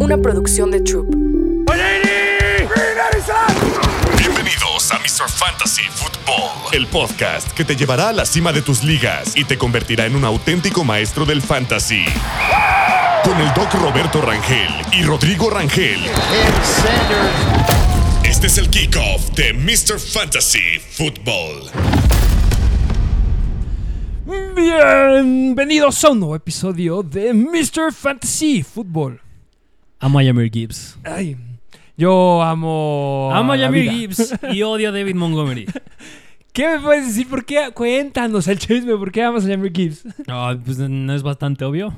una producción de Troop. Bienvenidos a Mr. Fantasy Football, el podcast que te llevará a la cima de tus ligas y te convertirá en un auténtico maestro del fantasy. Con el doc Roberto Rangel y Rodrigo Rangel. Este es el kickoff de Mr. Fantasy Football. Bienvenidos a un nuevo episodio de Mr. Fantasy Football. Amo a Yamir Gibbs. Ay, yo amo. Amo a vida. Gibbs y odio a David Montgomery. ¿Qué me puedes decir? ¿Por qué? Cuéntanos el chisme. ¿Por qué amas a Yamir Gibbs? No, pues no es bastante obvio.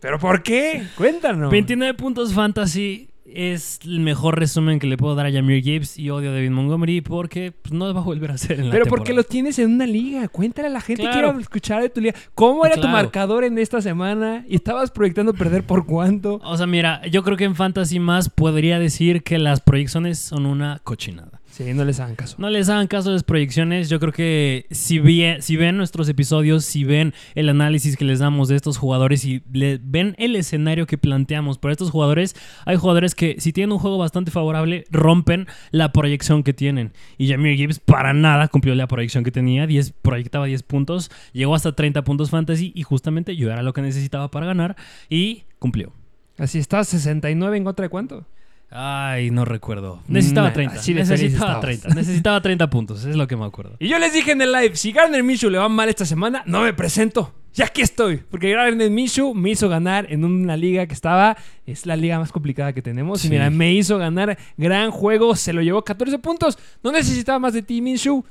¿Pero por qué? Cuéntanos. 29 puntos fantasy es el mejor resumen que le puedo dar a Yamir Gibbs y odio a David Montgomery porque pues, no va a volver a ser en la Pero porque temporada. lo tienes en una liga. Cuéntale a la gente Claro. quiero escuchar de tu liga. ¿Cómo era tu marcador en esta semana? ¿Y estabas proyectando perder por cuánto? O sea, mira, yo creo que en fantasy más podría decir que las proyecciones son una cochinada. Sí, no les hagan caso. No les hagan caso a las proyecciones. Yo creo que si, bien, si ven nuestros episodios, si ven el análisis que les damos de estos jugadores y le- ven el escenario que planteamos por estos jugadores, hay jugadores que si tienen un juego bastante favorable, rompen la proyección que tienen. Y Jamir Gibbs para nada cumplió la proyección que tenía. 10, proyectaba 10 puntos, llegó hasta 30 puntos fantasy y justamente yo era lo que necesitaba para ganar y cumplió. Así estás, 69 en contra de cuánto? Ay, no recuerdo. Necesitaba Nah, 30. así de feliz necesitaba estabas. 30. Necesitaba 30 puntos, es lo que me acuerdo. Y yo les dije en el live, si Gardner Minshew le va mal esta semana, no me presento. Y aquí estoy, porque Gardner Minshew me hizo ganar en una liga que estaba, es la liga más complicada que tenemos. Y mira, me hizo ganar gran juego, se lo llevó 14 puntos. No necesitaba más de ti, Minshew.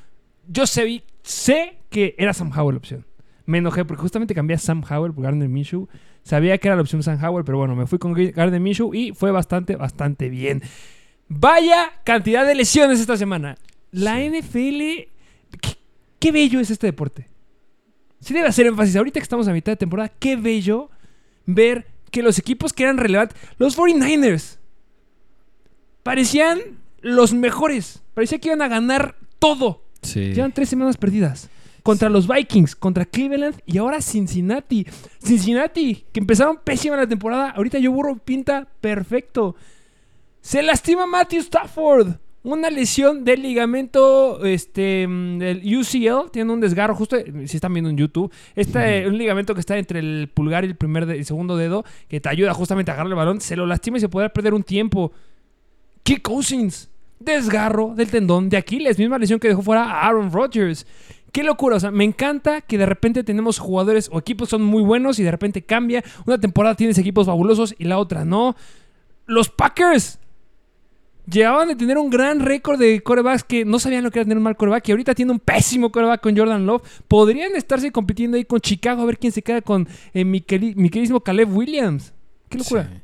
Yo sé, sé que era Sam Howell la opción. Me enojé porque justamente cambié a Sam Howell por Gardner Minshew. Sabía que era la opción Sam Howell, pero bueno, me fui con Gardner Minshew y fue bastante, bastante bien. Vaya cantidad de lesiones esta semana. La NFL. Qué, qué bello es este deporte. Sí debe hacer énfasis. Ahorita que estamos a mitad de temporada, qué bello ver que los equipos que eran relevantes. Los 49ers. Parecían los mejores. Parecía que iban a ganar todo. Sí. Llevan tres semanas perdidas. Contra los Vikings, contra Cleveland y ahora Cincinnati. Cincinnati, que empezaron pésima la temporada. Ahorita yo burro pinta perfecto. Se lastima Matthew Stafford. Una lesión del ligamento este, del UCL. Tiene un desgarro, justo si están viendo en YouTube. Este, un ligamento que está entre el pulgar y el primer de- el segundo dedo, que te ayuda justamente a agarrar el balón. Se lo lastima y se podrá perder un tiempo. Kirk Cousins, desgarro del tendón de Aquiles, misma lesión que dejó fuera a Aaron Rodgers. Qué locura, o sea, me encanta que de repente tenemos jugadores o equipos son muy buenos y de repente cambia. Una temporada tienes equipos fabulosos y la otra no. Los Packers llevaban de tener un gran récord de corebacks que no sabían lo que era tener un mal coreback y ahorita tiene un pésimo coreback con Jordan Love. Podrían estarse compitiendo ahí con Chicago a ver quién se queda con eh, mi, queri- mi queridísimo Caleb Williams. Qué locura.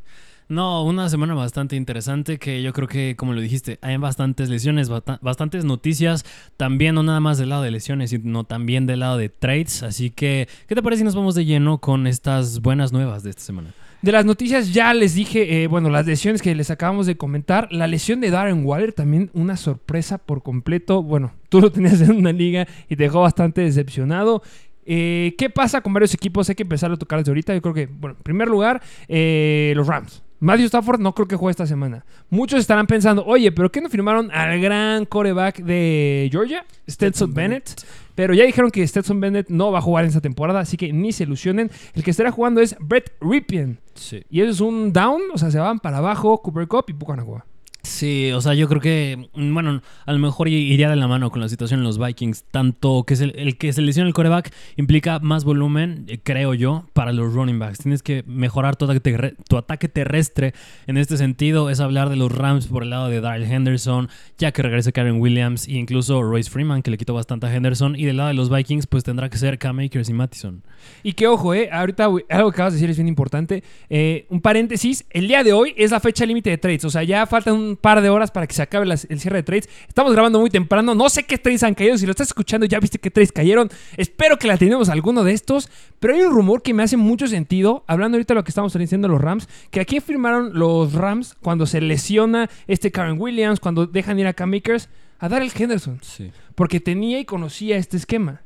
No, una semana bastante interesante que yo creo que, como lo dijiste, hay bastantes lesiones, bastantes noticias, también no nada más del lado de lesiones, sino también del lado de trades. Así que, ¿qué te parece si nos vamos de lleno con estas buenas nuevas de esta semana? De las noticias ya les dije, eh, bueno, las lesiones que les acabamos de comentar. La lesión de Darren Waller también una sorpresa por completo. Bueno, tú lo tenías en una liga y te dejó bastante decepcionado. Eh, ¿Qué pasa con varios equipos? Hay que empezar a tocar desde ahorita. Yo creo que, bueno, en primer lugar, eh, los Rams. Matthew Stafford no creo que juegue esta semana. Muchos estarán pensando, oye, ¿pero qué no firmaron al gran coreback de Georgia? Stetson Bennett. Pero ya dijeron que Stetson Bennett no va a jugar en esta temporada, así que ni se ilusionen. El que estará jugando es Brett Ripien. Sí. Y eso es un down, o sea, se van para abajo, Cooper Cup y Pucanagua. Sí, o sea, yo creo que, mm, bueno, a lo mejor iría de la mano con la situación en los Vikings. Tanto que se- el que se lesiona el coreback implica más volumen, eh, creo yo, para los running backs. Tienes que mejorar tu ataque, terre- tu ataque terrestre. En este sentido, es hablar de los Rams por el lado de Daryl Henderson, ya que regresa Karen Williams e incluso Royce Freeman, que le quitó bastante a Henderson. Y del lado de los Vikings, pues tendrá que ser Cam Akers y Mattison. Y que ojo, eh, ahorita algo que acabas de decir es bien importante. Eh, un paréntesis, el día de hoy es la fecha límite de trades, o sea, ya faltan un par de horas para que se acabe el cierre de trades. Estamos grabando muy temprano, no sé qué trades han caído, si lo estás escuchando ya viste qué trades cayeron. Espero que la tenemos alguno de estos, pero hay un rumor que me hace mucho sentido, hablando ahorita de lo que estamos diciendo los Rams, que aquí firmaron los Rams cuando se lesiona este Karen Williams, cuando dejan ir a Cam Akers, a Darrell Henderson. Sí. Porque tenía y conocía este esquema.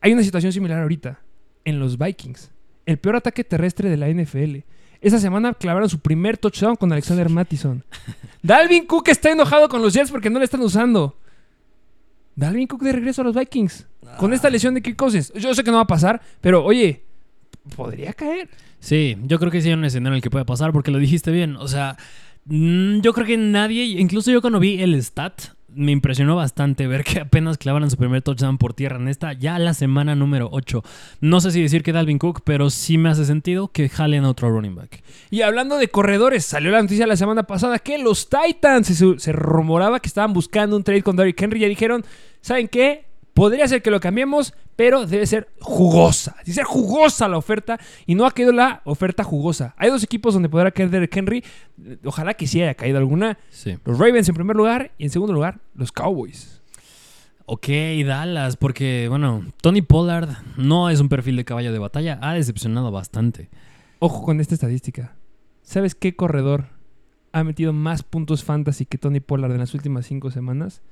Hay una situación similar ahorita en los Vikings. El peor ataque terrestre de la NFL. Esa semana clavaron su primer touchdown con Alexander Mattison. Dalvin Cook está enojado con los Jets porque no le están usando. Dalvin Cook de regreso a los Vikings. Con esta lesión de Kirk Cousins. Yo sé que no va a pasar, pero oye, podría caer. Sí, yo creo que sí hay un escenario en el que puede pasar porque lo dijiste bien. O sea, mm, yo creo que nadie, incluso yo cuando vi el stat, me impresionó bastante ver que apenas clavaron su primer touchdown por tierra en esta, ya la semana número 8. No sé si decir que Dalvin Cook, pero sí me hace sentido que jalen otro running back. Y hablando de corredores, salió la noticia la semana pasada que los Titans se, se rumoraba que estaban buscando un trade con Derrick Henry. Ya dijeron, ¿saben qué? Podría ser que lo cambiemos, pero debe ser jugosa. Debe ser jugosa la oferta y no ha caído la oferta jugosa. Hay dos equipos donde podrá caer Derrick Henry. Ojalá que sí haya caído alguna. Sí. Los Ravens en primer lugar y en segundo lugar los Cowboys. Ok, Dallas, porque, bueno, Tony Pollard no es un perfil de caballo de batalla, ha decepcionado bastante. Ojo con esta estadística. ¿Sabes qué corredor ha metido más puntos fantasy que Tony Pollard en las últimas cinco semanas?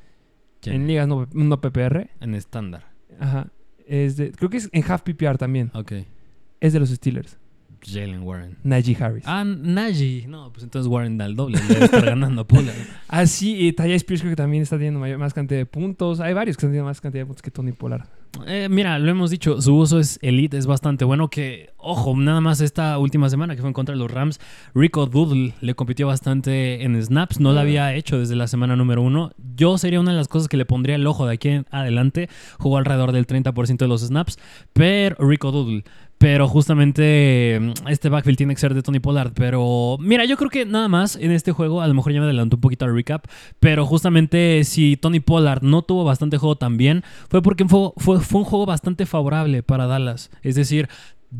¿Quién? En ligas no, no PPR. En estándar. Ajá. Es de, creo que es en half PPR también. Ok. Es de los Steelers. Jalen Warren. Najee Harris. Ah, Najee. No, pues entonces Warren da el doble. Le estar ganando a Pollard. Ah, sí, y Taya Spears creo que también está teniendo mayor- más cantidad de puntos. Hay varios que están teniendo más cantidad de puntos que Tony Pollard. Eh, mira, lo hemos dicho, su uso es elite, es bastante bueno. Que, ojo, nada más esta última semana que fue en contra de los Rams, Rico Doodle le compitió bastante en snaps, no lo había hecho desde la semana número uno. Yo sería una de las cosas que le pondría el ojo de aquí en adelante. Jugó alrededor del 30% de los snaps, pero Rico Doodle. Pero justamente mm, este backfield tiene que ser de Tony Pollard. Pero mira, yo creo que nada más en este juego, a lo mejor ya me adelanto un poquito al recap. Pero justamente si Tony Pollard no tuvo bastante juego también, fue porque fue, fue, fue un juego bastante favorable para Dallas. Es decir,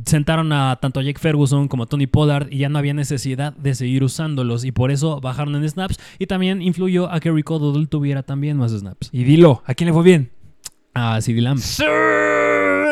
sentaron a tanto a Jake Ferguson como a Tony Pollard y ya no había necesidad de seguir usándolos. Y por eso bajaron en snaps. Y también influyó a que Rico Doodle tuviera también más snaps. Y dilo, ¿a quién le fue bien? A CD Lamb. Sí,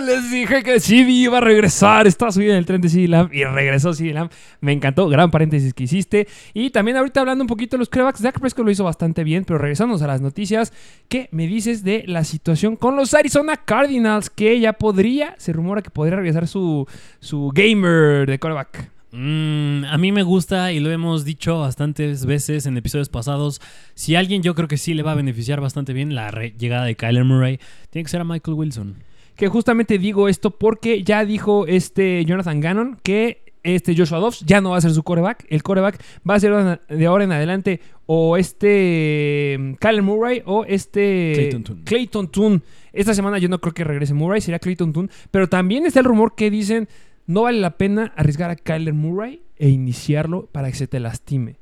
Les dije que CD iba a regresar. Estaba subido en el tren de CD Lamb y regresó CD Lamb. Me encantó. Gran paréntesis que hiciste. Y también ahorita hablando un poquito de los quarterbacks, Dak Prescott lo hizo bastante bien. Pero regresamos a las noticias. ¿Qué me dices de la situación con los Arizona Cardinals? Que ya podría, se rumora que podría regresar su, su gamer de quarterback. Mm, a mí me gusta y lo hemos dicho bastantes veces en episodios pasados. Si alguien yo creo que sí le va a beneficiar bastante bien la llegada de Kyler Murray, tiene que ser a Michael Wilson. Que justamente digo esto porque ya dijo este Jonathan Gannon que este Joshua Dobbs ya no va a ser su coreback. El coreback va a ser de ahora en adelante o este mm, Kyler Murray o este Clayton Tune. Clayton. Esta semana yo no creo que regrese Murray, sería Clayton Tune. Pero también está el rumor que dicen no vale la pena arriesgar a Kyler Murray e iniciarlo para que se te lastime.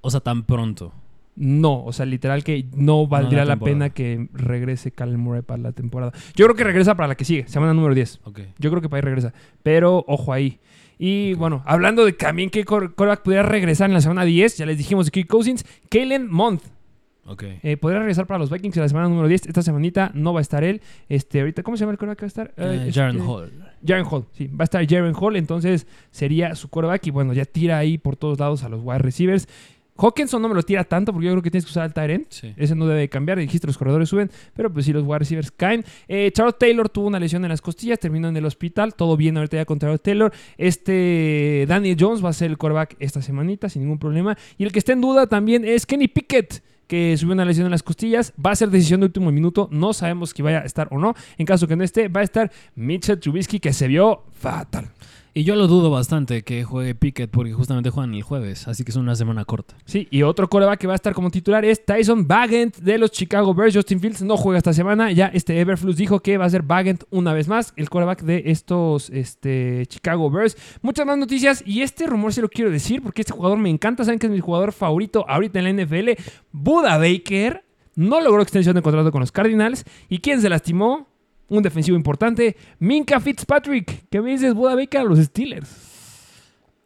O sea, tan pronto. No, o sea, literal que no valdría la, pena que regrese Kyler Murray para la temporada. Yo creo que regresa para la que sigue, semana número 10. Ok. Yo creo que para ahí regresa. Pero ojo ahí. Y bueno, hablando de también que cor- quarterback pudiera regresar en la semana 10, ya les dijimos de Kirk Cousins, Kalen Month Ok. eh, podría regresar para los Vikings en la semana número 10. Esta semanita no va a estar él. Este, ahorita, ¿cómo se llama el quarterback que va a estar? Eh, Eh, Jaren este, Hall. Jaren Hall, sí, va a estar Jaren Hall, entonces sería su quarterback y bueno, ya tira ahí por todos lados a los wide receivers. Hawkinson no me lo tira tanto porque yo creo que tienes que usar al. Sí. Ese no debe cambiar. Dijiste, los corredores suben, pero pues sí, los wide receivers caen. Eh, Charlotte Taylor tuvo una lesión en las costillas, terminó en el hospital. Todo bien ahorita ya con Taylor. Este Daniel Jones va a ser el quarterback esta semanita sin ningún problema. Y el que está en duda también es Kenny Pickett que subió una lesión en las costillas, va a ser decisión de último minuto, no sabemos si vaya a estar o no, en caso que no esté, va a estar Mitchell Trubisky que se vio fatal. Y yo lo dudo bastante que juegue Pickett porque justamente juegan el jueves, así que es una semana corta. Sí, y otro coreback que va a estar como titular es Tyson Bagent de los Chicago Bears. Justin Fields no juega esta semana. Ya este Everflux dijo que va a ser Bagent una vez más, el coreback de estos este, Chicago Bears. Muchas más noticias y este rumor se lo quiero decir porque este jugador me encanta. Saben que es mi jugador favorito ahorita en la NFL. Buda Baker no logró extensión de contrato con los Cardinals. ¿Y quién se lastimó? Un defensivo importante, Minka Fitzpatrick. ¿Qué me dices, Buda Baker a los Steelers?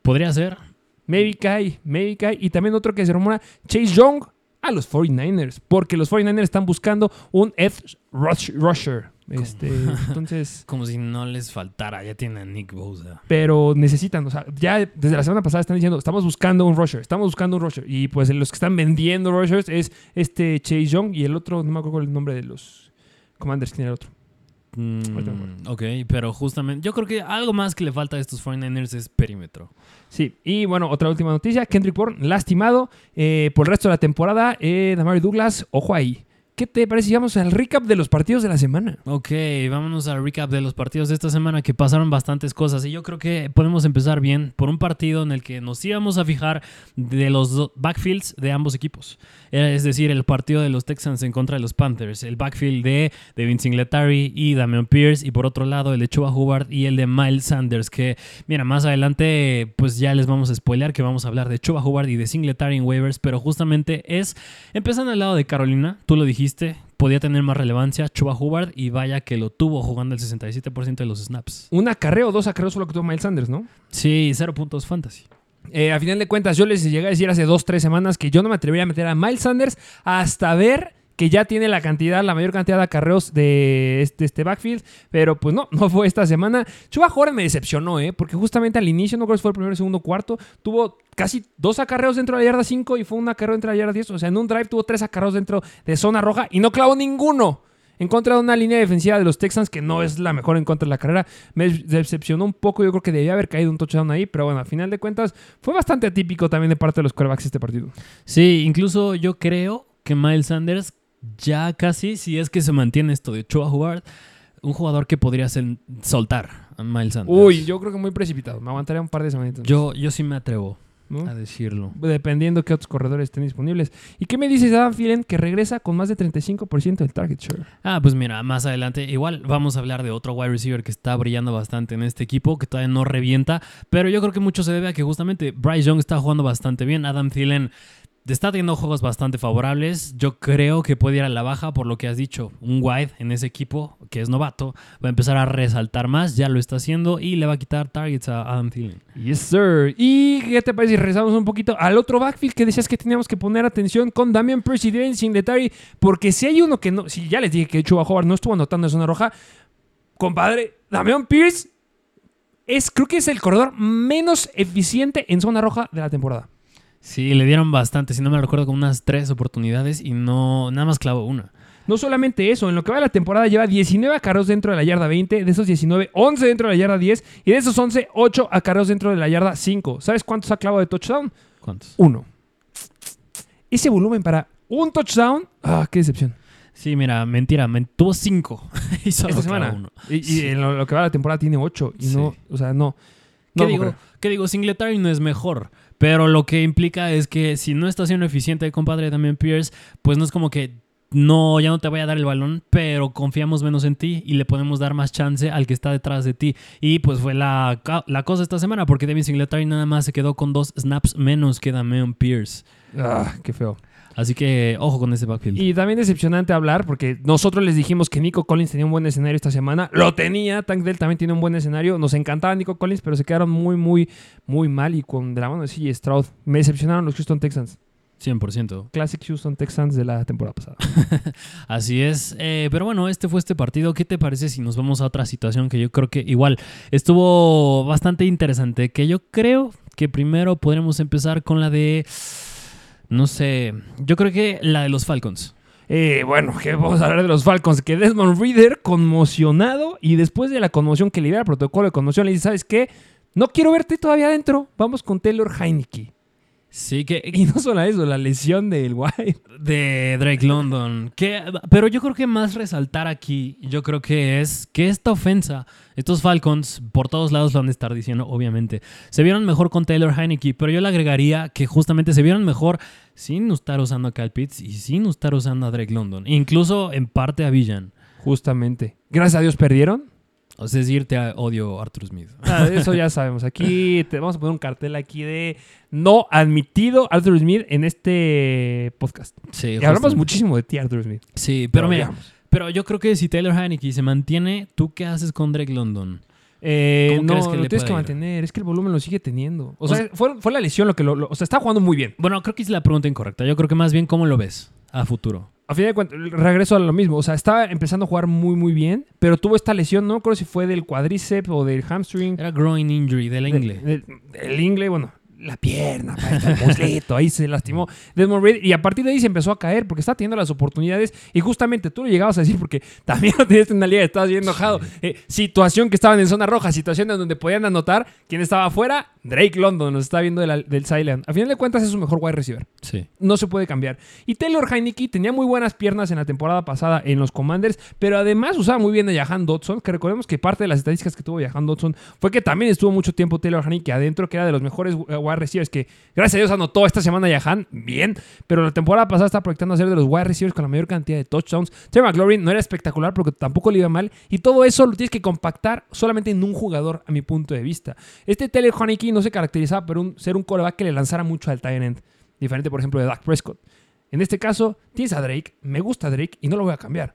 Podría ser. Maybe Kai, maybe Kai. Y también otro que se rumora, Chase Young a los 49ers. Porque los 49ers están buscando un edge rush- rusher. Este, entonces, Como si no les faltara, ya tienen a Nick Bosa. pero necesitan, o sea, ya desde la semana pasada están diciendo, estamos buscando un rusher, estamos buscando un rusher. Y pues los que están vendiendo rushers es este Chase Young y el otro, no me acuerdo el nombre de los Commanders, ¿quién era el otro? Mm, ok, pero justamente, yo creo que algo más que le falta a estos 49ers es perímetro. Sí, y bueno, otra última noticia. Kendrick Bourne, lastimado eh, por el resto de la temporada. Eh, Damari Douglas, ojo ahí. ¿Qué te parece? si Vamos al recap de los partidos de la semana. Ok, vámonos al recap de los partidos de esta semana que pasaron bastantes cosas y yo creo que podemos empezar bien por un partido en el que nos íbamos a fijar de los backfields de ambos equipos. Era, Es decir, el partido de los Texans en contra de los Panthers, el backfield de Devin Singletary y Damian Pierce y por otro lado el de Chuba Hubbard y el de Miles Sanders que, mira, más adelante pues ya les vamos a spoilear que vamos a hablar de Chuba Hubbard y de Singletary en waivers, pero justamente es, empezando al lado de Carolina, tú lo dijiste, podía tener más relevancia Chuba Hubbard y vaya que lo tuvo jugando el 67% de los snaps. Un acarreo dos acarreos solo que tuvo Miles Sanders, ¿no? Sí, cero puntos fantasy. Eh, a final de cuentas, yo les llegué a decir hace dos, tres semanas que yo no me atrevería a meter a Miles Sanders hasta ver que ya tiene la cantidad, la mayor cantidad de acarreos de este, este backfield, pero pues no, no fue esta semana. Chuba Jordan me decepcionó, ¿eh? Porque justamente al inicio, no creo que fue el primero, segundo, cuarto, tuvo casi dos acarreos dentro de la yarda 5 y fue un acarreo dentro de la yarda 10. O sea, en un drive tuvo tres acarreos dentro de zona roja y no clavó ninguno. En contra de una línea defensiva de los Texans que no es la mejor en contra de la carrera. Me decepcionó un poco. Yo creo que debía haber caído un touchdown ahí. Pero bueno, a final de cuentas fue bastante atípico también de parte de los quarterbacks este partido. Sí, incluso yo creo que Miles Sanders ya casi, si es que se mantiene esto de Chuba Hubbard, un jugador que podría ser- soltar a Miles Sanders. Uy, yo creo que muy precipitado. Me aguantaría un par de semanitas. yo, yo sí me atrevo ¿no? a decirlo. Dependiendo qué otros corredores estén disponibles. ¿Y qué me dices de Adam Thielen que regresa con más de 35% del target share? Ah, pues mira, más adelante igual vamos a hablar de otro wide receiver que está brillando bastante en este equipo, que todavía no revienta, pero yo creo que mucho se debe a que justamente Bryce Young está jugando bastante bien, Adam Thielen está teniendo juegos bastante favorables, yo creo que puede ir a la baja por lo que has dicho, un wide en ese equipo que es novato va a empezar a resaltar más, ya lo está haciendo y le va a quitar targets a Adam Thielen. Yes, sir. ¿Y qué te parece si regresamos un poquito al otro backfield que decías que teníamos que poner atención con Damian Pierce y Singletary? Porque si hay uno que no... Si ya les dije que Chuba Howard no estuvo anotando en zona roja, compadre, Damian Pierce es, creo que es el corredor menos eficiente en zona roja de la temporada. Sí, le dieron bastante, si no me recuerdo, con unas tres oportunidades y no, nada más clavó una. No solamente eso, en lo que va de la temporada lleva 19 acarreos dentro de la yarda 20, de esos 19, 11 dentro de la yarda 10 y de esos 11, 8 acarreos dentro de la yarda 5. ¿Sabes cuántos ha clavado de touchdown? ¿Cuántos? Uno. Ese volumen para un touchdown, ah, qué decepción. Sí, mira, mentira, men- tuvo cinco. y solo Esta semana. uno. Y, en lo, lo que va de la temporada tiene 8 y no, o sea, no. ¿Qué no digo? ¿Qué digo? Singletary no es mejor. Pero lo que implica es que si no está siendo eficiente, compadre Damian Pierce, pues no es como que no, ya no te voy a dar el balón, pero confiamos menos en ti y le podemos dar más chance al que está detrás de ti. Y pues fue la, la cosa esta semana, porque Devin Singletary nada más se quedó con dos snaps menos que Damian Pierce. Ah, qué feo. Así que ojo con ese backfield. Y también decepcionante hablar porque nosotros les dijimos que Nico Collins tenía un buen escenario esta semana. Lo tenía. Tank Dell también tiene un buen escenario. Nos encantaba Nico Collins, pero se quedaron muy, muy, muy mal. Y con de la mano de CJ Stroud. Me decepcionaron los Houston Texans. 100%. Classic Houston Texans de la temporada pasada. Así es. Eh, pero bueno, este fue este partido. ¿Qué te parece si nos vamos a otra situación que yo creo que igual estuvo bastante interesante? Que yo creo que primero podremos empezar con la de... No sé, yo creo que la de los Falcons. Eh, bueno, que vamos a hablar de los Falcons. Que Desmond Reader, conmocionado, y después de la conmoción que libera el protocolo de conmoción, le dice: ¿Sabes qué? No quiero verte todavía adentro. Vamos con Taylor Heineke. Sí, que Y no solo eso, la lesión del White. de Drake London. Que, pero yo creo que más resaltar aquí, yo creo que es que esta ofensa, estos Falcons, por todos lados lo han de estar diciendo, obviamente, se vieron mejor con Taylor Heineke, pero yo le agregaría que justamente se vieron mejor sin estar usando a Kyle Pitts y sin estar usando a Drake London, incluso en parte a Villan. Justamente. Gracias a Dios perdieron. O sea, es decirte a odio a Arthur Smith. Ah, eso ya sabemos. Aquí te vamos a poner un cartel aquí de no admitido Arthur Smith en este podcast. Sí, Y hablamos muchísimo de ti, Arthur Smith. Sí, pero mira, digamos. pero yo creo que si Taylor Heineke se mantiene, ¿tú qué haces con Drake London? Eh, ¿Cómo no, crees que lo tienes que ir? mantener. Es que el volumen lo sigue teniendo. O, O sea, sea- fue, fue la lesión lo que lo, lo- O sea, está jugando muy bien. Bueno, creo que es la pregunta incorrecta. Yo creo que más bien cómo lo ves a futuro. A fin de cuentas, regreso a lo mismo. O sea, estaba empezando a jugar muy, muy bien. Pero tuvo esta lesión, no creo si fue del cuádriceps o del hamstring. Era groin injury del ingle. De- de- el ingle, bueno. la pierna, el muslito, ahí se lastimó Desmond Reed y a partir de ahí se empezó a caer porque está teniendo las oportunidades y justamente tú lo llegabas a decir porque también lo tenías en la liga, estabas bien enojado. Eh, situación que estaban en zona roja, situación en donde podían anotar. ¿Quién estaba afuera? Drake London, nos está viendo de la- del Silent. A final de cuentas es su mejor wide receiver. Sí. No se puede cambiar. Y Taylor Heineke tenía muy buenas piernas en la temporada pasada en los Commanders, pero además usaba muy bien a Jahan Dodson, que recordemos que parte de las estadísticas que tuvo Jahan Dodson fue que también estuvo mucho tiempo Taylor Heineke adentro, que era de los mejores eh, wide receivers, que gracias a Dios anotó esta semana Jahan, bien, pero la temporada pasada está proyectando a ser de los wide receivers con la mayor cantidad de touchdowns. Terry McLaurin no era espectacular porque tampoco le iba mal, y todo eso lo tienes que compactar solamente en un jugador, a mi punto de vista. Este Taylor Heineke no se caracterizaba por un- ser un coreback que le lanzara mucho al tight end, diferente por ejemplo de Dak Prescott. En este caso, tienes a Drake, me gusta Drake y no lo voy a cambiar.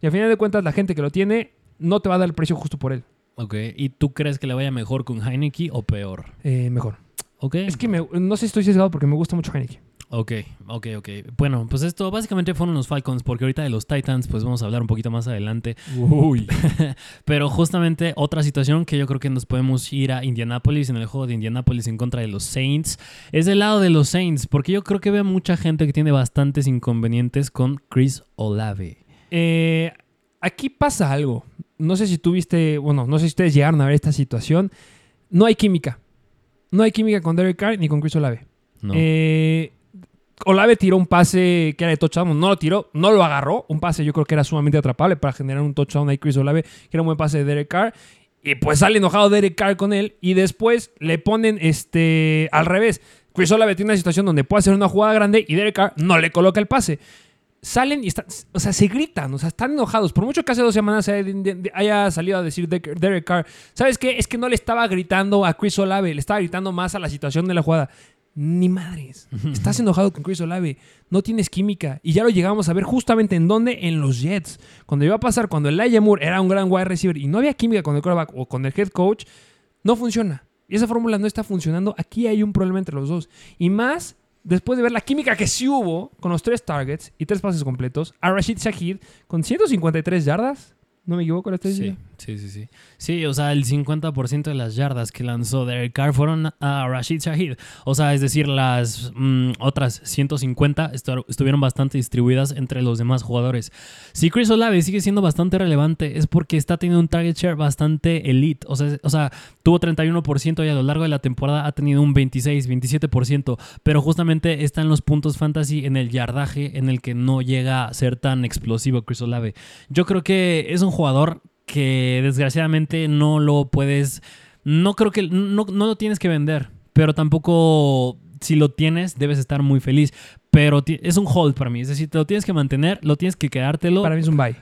Y al final de cuentas, la gente que lo tiene no te va a dar el precio justo por él. Ok. ¿Y tú crees que le vaya mejor con Heineke o peor? Eh, mejor. Ok. Es que me- no sé si estoy sesgado porque me gusta mucho Heineke. Ok, ok, ok. Bueno, pues esto básicamente fueron los Falcons, porque ahorita de los Titans, pues vamos a hablar un poquito más adelante. Uy. Pero justamente otra situación que yo creo que nos podemos ir a Indianapolis en el juego de Indianapolis en contra de los Saints es del lado de los Saints, porque yo creo que veo mucha gente que tiene bastantes inconvenientes con Chris Olave. Eh, aquí pasa algo. No sé si tuviste, bueno, no sé si ustedes llegaron a ver esta situación. No hay química. No hay química con Derek Carr ni con Chris Olave. No. Eh, Olave tiró un pase que era de touchdown, no lo tiró, no lo agarró. Un pase yo creo que era sumamente atrapable para generar un touchdown ahí Chris Olave, que era un buen pase de Derek Carr. Y pues sale enojado Derek Carr con él y después le ponen este al revés. Chris Olave tiene una situación donde puede hacer una jugada grande y Derek Carr no le coloca el pase. Salen y están, o sea, se gritan, o sea, están enojados. Por mucho que hace dos semanas haya, salido a decir Derek Carr, ¿sabes qué? Es que no le estaba gritando a Chris Olave, le estaba gritando más a la situación de la jugada. Ni madres. Estás enojado con Chris Olave. No tienes química. Y ya lo llegamos a ver justamente en dónde? En los Jets. Cuando iba a pasar, cuando Elijah Moore era un gran wide receiver y no había química con el quarterback o con el head coach, no funciona. Y esa fórmula no está funcionando. Aquí hay un problema entre los dos. Y más después de ver la química que sí hubo con los tres targets y tres pases completos, a Rashid Shahid con 153 yardas. ¿No me equivoco la estadística? Sí, sí, sí, sí. O sea, el 50% de las yardas que lanzó Derek Carr fueron a Rashid Shahid. O sea, es decir, las mm, otras 150 estu- estuvieron bastante distribuidas entre los demás jugadores. Si Chris Olave sigue siendo bastante relevante es porque está teniendo un target share bastante elite. O sea, o sea tuvo 31% y a lo largo de la temporada ha tenido un 26, 27%. Pero justamente está en los puntos fantasy en el yardaje en el que no llega a ser tan explosivo Chris Olave. Yo creo que es un jugador que desgraciadamente no lo puedes, no creo que, no, no lo tienes que vender, pero tampoco si lo tienes debes estar muy feliz, pero es un hold para mí, es decir, te lo tienes que mantener, lo tienes que quedártelo. Para mí es un bye.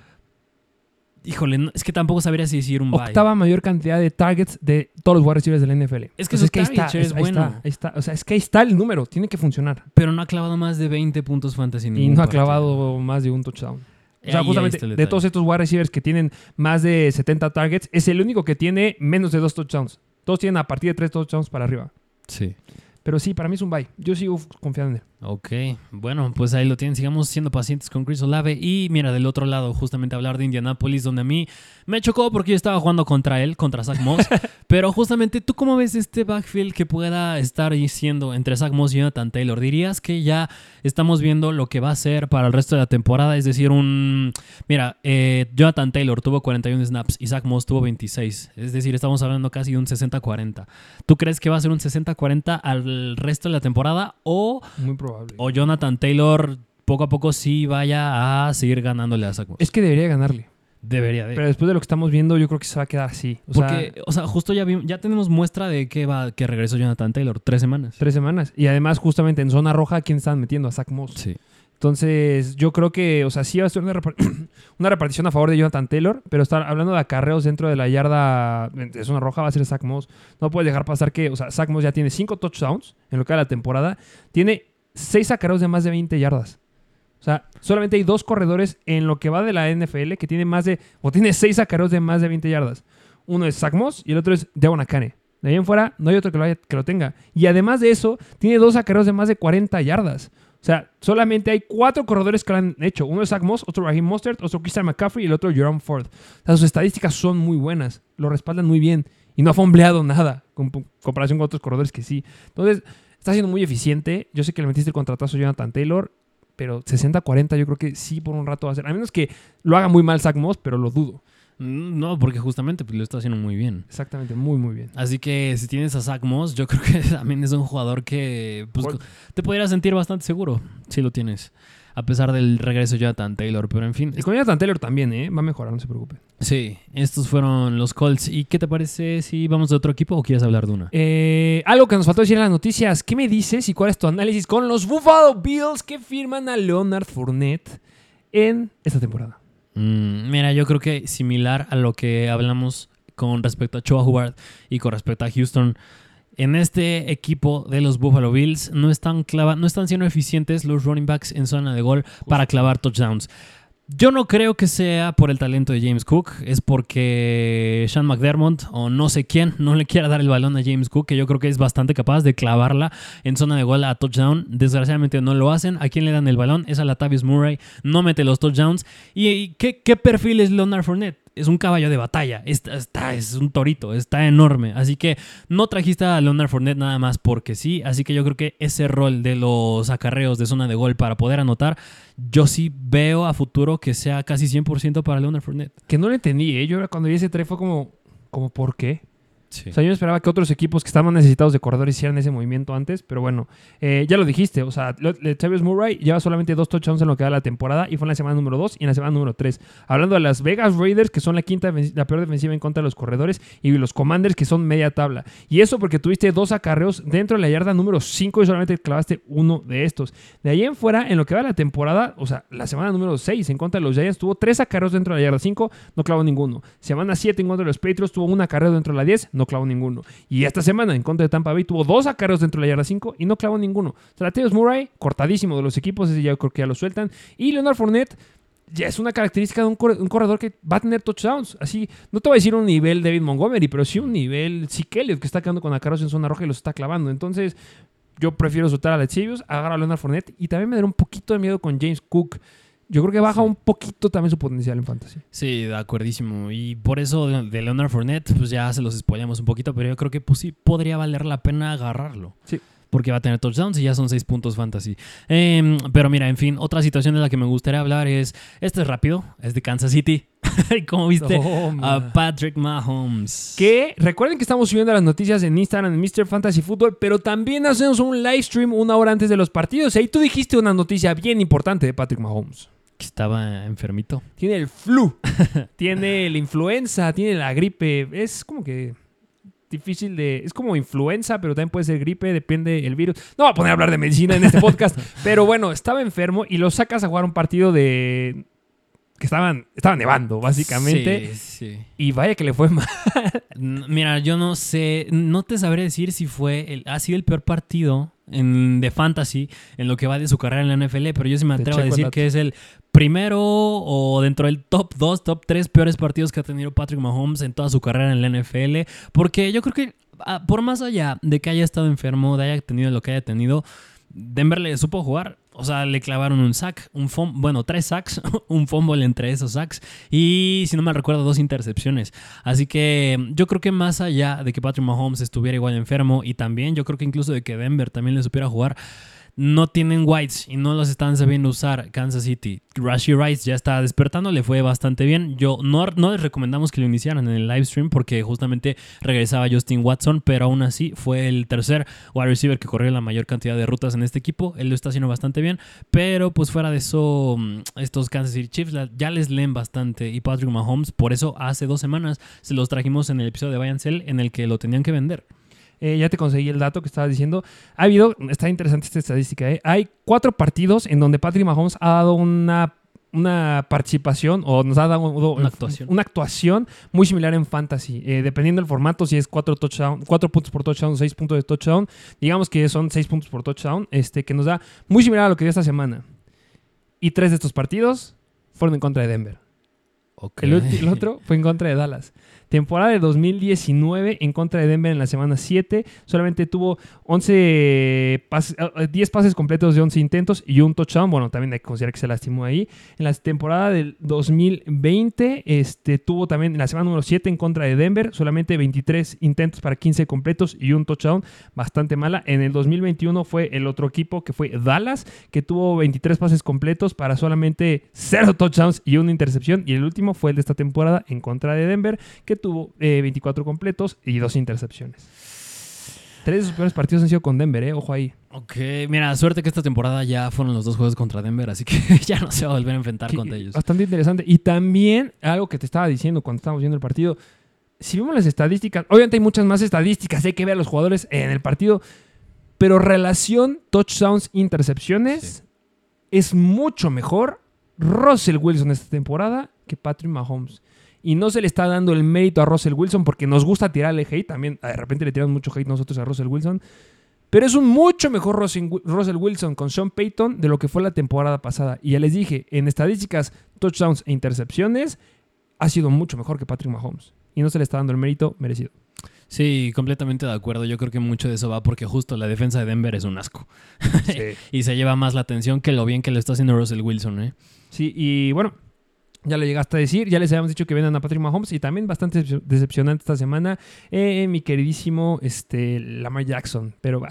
Híjole, no- es que tampoco sabría si decir un bye. Octava mayor cantidad de targets de todos los wide receivers del NFL. Es que ahí target share es ahí bueno. está, ahí está. O sea, es que ahí está el número. Tiene que funcionar. Pero no ha clavado más de 20 puntos fantasy. Y no ha clavado más de un touchdown. O sea, Ahí justamente de todos estos wide receivers que tienen más de 70 targets, es el único que tiene menos de dos touchdowns. Todos tienen a partir de tres touchdowns para arriba. Sí. Pero sí, para mí es un bye. Yo sigo confiando en él. Ok, bueno, pues ahí lo tienen. Sigamos siendo pacientes con Chris Olave. Y mira, del otro lado, justamente hablar de Indianapolis, donde a mí me chocó porque yo estaba jugando contra él, contra Zach Moss. pero justamente, ¿tú cómo ves este backfield que pueda estar siendo entre Zach Moss y Jonathan Taylor? ¿Dirías que ya estamos viendo lo que va a ser para el resto de la temporada? Es decir, un. Mira, eh, Jonathan Taylor tuvo 41 snaps y Zach Moss tuvo 26. Es decir, estamos hablando casi de un 60-40. ¿Tú crees que va a ser un 60-40 al resto de la temporada? ¿O Muy probable. O Jonathan Taylor poco a poco sí vaya a seguir ganándole a Zach Moss. Es que debería ganarle. Debería de. Pero después de lo que estamos viendo, yo creo que se va a quedar así. O Porque, sea, o sea, justo ya, ya tenemos muestra de que va que regresó Jonathan Taylor. Tres semanas. tres semanas. Y además, justamente en zona roja, ¿quién están metiendo? A Zach Moss. Sí. Entonces, yo creo que, o sea, sí va a ser una, una repartición a favor de Jonathan Taylor, pero estar hablando de acarreos dentro de la yarda de zona roja va a ser Zach Moss. No puedes dejar pasar que, o sea, Zach Moss ya tiene cinco touchdowns en lo que de la temporada. Tiene seis acarreos de más de 20 yardas. O sea, solamente hay dos corredores en lo que va de la NFL que tiene más de, o tiene seis acarreos de más de 20 yardas. Uno es Zach Moss y el otro es Devon Akane. De ahí en fuera, no hay otro que lo, que lo tenga. Y además de eso, tiene dos acarreos de más de 40 yardas. O sea, solamente hay cuatro corredores que lo han hecho. Uno es Zach Moss, otro Raheem Mostert, otro Christian McCaffrey y el otro Jerome Ford. O sea, sus estadísticas son muy buenas. Lo respaldan muy bien. Y no ha fombleado nada con comparación con otros corredores que sí. Entonces, Está siendo muy eficiente. Yo sé que le metiste el contratazo a Jonathan Taylor, pero 60-40 yo creo que sí por un rato va a ser. A menos que lo haga muy mal Zach Moss, pero lo dudo. Mm, No, porque justamente pues, lo está haciendo muy bien. Exactamente, muy, muy bien. Así que si tienes a Zach Moss, yo creo que también es un jugador que pues, te podrías sentir bastante seguro si lo tienes. A pesar del regreso de Jonathan Taylor. Pero en fin, con Jonathan Taylor también, ¿eh? Va a mejorar, no se preocupe. sí, estos fueron los Colts. ¿Y qué te parece si vamos de otro equipo o quieres hablar de una? Eh, algo que nos faltó decir en las noticias. ¿Qué me dices y cuál es tu análisis con los Buffalo Bills que firman a Leonard Fournette en esta temporada? Mm, mira, yo creo que similar a lo que hablamos con respecto a Choa Hubbard y con respecto a Houston. En este equipo de los Buffalo Bills no están, clava- no están siendo eficientes los running backs en zona de gol para clavar touchdowns. Yo no creo que sea por el talento de James Cook, es porque Sean McDermott o no sé quién no le quiera dar el balón a James Cook, que yo creo que es bastante capaz de clavarla en zona de gol a touchdown. Desgraciadamente no lo hacen. ¿A quién le dan el balón? Es a Latavius Murray, no mete los touchdowns. ¿Y, y qué, qué perfil es Leonard Fournette? Es un caballo de batalla, está, está- es un torito, está enorme. Así que no trajiste a Leonard Fournette nada más porque sí. Así que yo creo que ese rol de los acarreos de zona de gol para poder anotar, yo sí veo a futuro que sea casi 100% para Leonard Fournette. Que no lo entendí, ¿eh? Yo cuando vi ese trade fue como, como ¿por qué? O sea, yo esperaba que otros equipos que estaban necesitados de corredores hicieran ese movimiento antes, pero bueno, eh, ya lo dijiste, o sea, Travis Murray lleva solamente dos touchdowns en lo que da la temporada y fue en la semana número 2 y en la semana número 3. Hablando de las Vegas Raiders, que son la quinta, la peor defensiva en contra de los corredores, y los Commanders, que son media tabla. Y eso porque tuviste dos acarreos dentro de la yarda número 5 y solamente clavaste uno de estos. De ahí en fuera, en lo que va la temporada, o sea, la semana número 6 en contra de los Giants, tuvo tres acarreos dentro de la yarda 5, no clavó ninguno. Semana 7 en contra de los Patriots, tuvo un acarreo dentro de la 10, no clavó ninguno. Y esta semana en contra de Tampa Bay tuvo dos acarreos dentro de la yarda 5 y no clavó ninguno. Latavius Murray, cortadísimo de los equipos, ese ya creo que ya lo sueltan. Y Leonard Fournette ya es una característica de un, corre- un corredor que va a tener touchdowns. Así, no te voy a decir un nivel David Montgomery, pero sí un nivel Elliott, que está quedando con acarreos en zona roja y los está clavando. Entonces, yo prefiero soltar a Latavius, agarrar a Leonard Fournette y también me da un poquito de miedo con James Cook. Yo creo que baja Sí. un poquito también su potencial en fantasy. Sí, de acuerdísimo. Y por eso de Leonard Fournette, pues ya se los spoilamos un poquito, pero yo creo que pues sí podría valer la pena agarrarlo. Sí. Porque va a tener touchdowns y ya son seis puntos fantasy. Em, pero mira, en fin, otra situación de la que me gustaría hablar es, este es rápido, es de Kansas City. ¿Cómo viste? Oh, a. Patrick Mahomes. Que recuerden que estamos subiendo las noticias en Instagram en Mr. Fantasy Football, pero también hacemos un live stream una hora antes de los partidos. Y ahí tú dijiste una noticia bien importante de Patrick Mahomes. Que estaba enfermito. Tiene el flu, tiene la influenza, tiene la gripe. Es como que difícil de... Es como influenza, pero también puede ser gripe, depende del virus. No voy a poner a hablar de medicina en este podcast, pero bueno, estaba enfermo y lo sacas a jugar un partido de... que estaban, estaban nevando, básicamente. Sí, sí. Y vaya que le fue mal. Mira, yo no sé, no te sabré decir si fue el, ha sido el peor partido en, de fantasy en lo que va de su carrera en la NFL, pero yo sí me atrevo a el decir que es el primero o dentro del top 2, top 3 peores partidos que ha tenido Patrick Mahomes en toda su carrera en la NFL, porque yo creo que ah, por más allá de que haya estado enfermo, de haya tenido lo que haya tenido, Denver le supo jugar. O sea, le clavaron un sack, un fum- bueno, tres sacks, un fumble entre esos sacks y, si no me recuerdo, dos intercepciones. Así que yo creo que más allá de que Patrick Mahomes estuviera igual enfermo y también yo creo que incluso de que Denver también le supiera jugar, no tienen whites y no los están sabiendo usar Kansas City. Rashi Rice ya está despertando, le fue bastante bien. Yo no, no les recomendamos que lo iniciaran en el live stream porque justamente regresaba Justin Watson, pero aún así fue el tercer wide receiver que corrió la mayor cantidad de rutas en este equipo. Él lo está haciendo bastante bien, pero pues fuera de eso, mm, estos Kansas City Chiefs ya les leen bastante y Patrick Mahomes, por eso hace dos semanas se los trajimos en el episodio de Buy and Sell en el que lo tenían que vender. Eh, ya te conseguí el dato que estabas diciendo. Ha habido, está interesante esta estadística, ¿eh? hay cuatro partidos en donde Patrick Mahomes ha dado una, una participación o nos ha dado Una actuación. una actuación muy similar en fantasy. Eh, dependiendo del formato, si es cuatro, touchdown, cuatro puntos por touchdown o seis puntos de touchdown, digamos que son seis puntos por touchdown, este, que nos da muy similar a lo que dio esta semana. Y tres de estos partidos fueron en contra de Denver. El, ulti- el otro fue en contra de Dallas. Temporada de 2019 en contra de Denver en la semana 7. Solamente tuvo 11 pases, eh, 10 pases completos de 11 intentos y un touchdown. Bueno, también hay que considerar que se lastimó ahí. En la temporada del 2020 este, tuvo también en la semana número 7 en contra de Denver. Solamente 23 intentos para 15 completos y un touchdown. Bastante mala. En el 2021 fue el otro equipo que fue Dallas, que tuvo 23 pases completos para solamente 0 touchdowns y una intercepción. Y el último fue el de esta temporada en contra de Denver, que tuvo eh, 24 completos y dos intercepciones. Tres de sus peores partidos han sido con Denver, ¿eh? Ojo ahí. Ok, mira, suerte que esta temporada ya fueron los dos juegos contra Denver, así que ya no se va a volver a enfrentar contra ellos. Bastante interesante. Y también algo que te estaba diciendo cuando estábamos viendo el partido. Si vemos las estadísticas, obviamente hay muchas más estadísticas, hay que ver a los jugadores en el partido, pero relación touchdowns, intercepciones, es mucho mejor Russell Wilson esta temporada que Patrick Mahomes. Y no se le está dando el mérito a Russell Wilson porque nos gusta tirarle hate. También de repente le tiramos mucho hate nosotros a Russell Wilson. Pero es un mucho mejor Russell Russell Wilson con Sean Payton de lo que fue la temporada pasada. Y ya les dije, en estadísticas, touchdowns e intercepciones, ha sido mucho mejor que Patrick Mahomes. Y no se le está dando el mérito merecido. Sí, completamente de acuerdo. Yo creo que mucho de eso va porque justo la defensa de Denver es un asco. y se lleva más la atención que lo bien que lo está haciendo Russell Wilson, ¿eh? Sí, y bueno, ya lo llegaste a decir, ya les habíamos dicho que vendan a Patrick Mahomes y también bastante decep- decepcionante esta semana, eh, mi queridísimo este, Lamar Jackson. Pero va,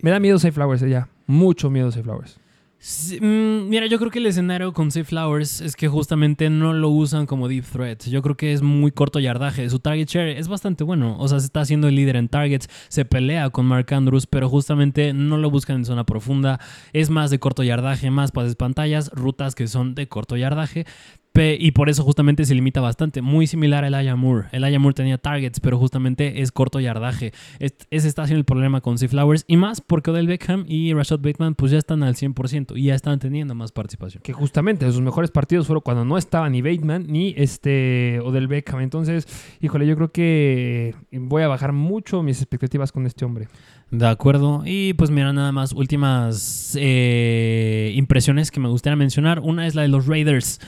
me da miedo Safe Flowers eh, ya, mucho miedo Safe Flowers. Sí, mm, mira, yo creo que el escenario con Safe Flowers es que justamente no lo usan como deep threat. Yo creo que es muy corto yardaje. Su target share es bastante bueno. O sea, se está haciendo el líder en targets, se pelea con Mark Andrews, pero justamente no lo buscan en zona profunda. Es más de corto yardaje, más pases pantallas, rutas que son de corto yardaje. Y por eso justamente se limita bastante. Muy similar a Elijah Moore. Elijah Moore tenía targets, pero justamente es corto yardaje. Es- Ese está siendo el problema con Safe Flowers. Y más porque Odell Beckham y Rashad Bateman pues ya están al 100% y ya están teniendo más participación. Que justamente sus mejores partidos fueron cuando no estaba ni Bateman ni este Odell Beckham. Entonces, híjole, yo creo que voy a bajar mucho mis expectativas con este hombre. De acuerdo. Y pues mira, nada más últimas eh, impresiones que me gustaría mencionar. Una es la de los Raiders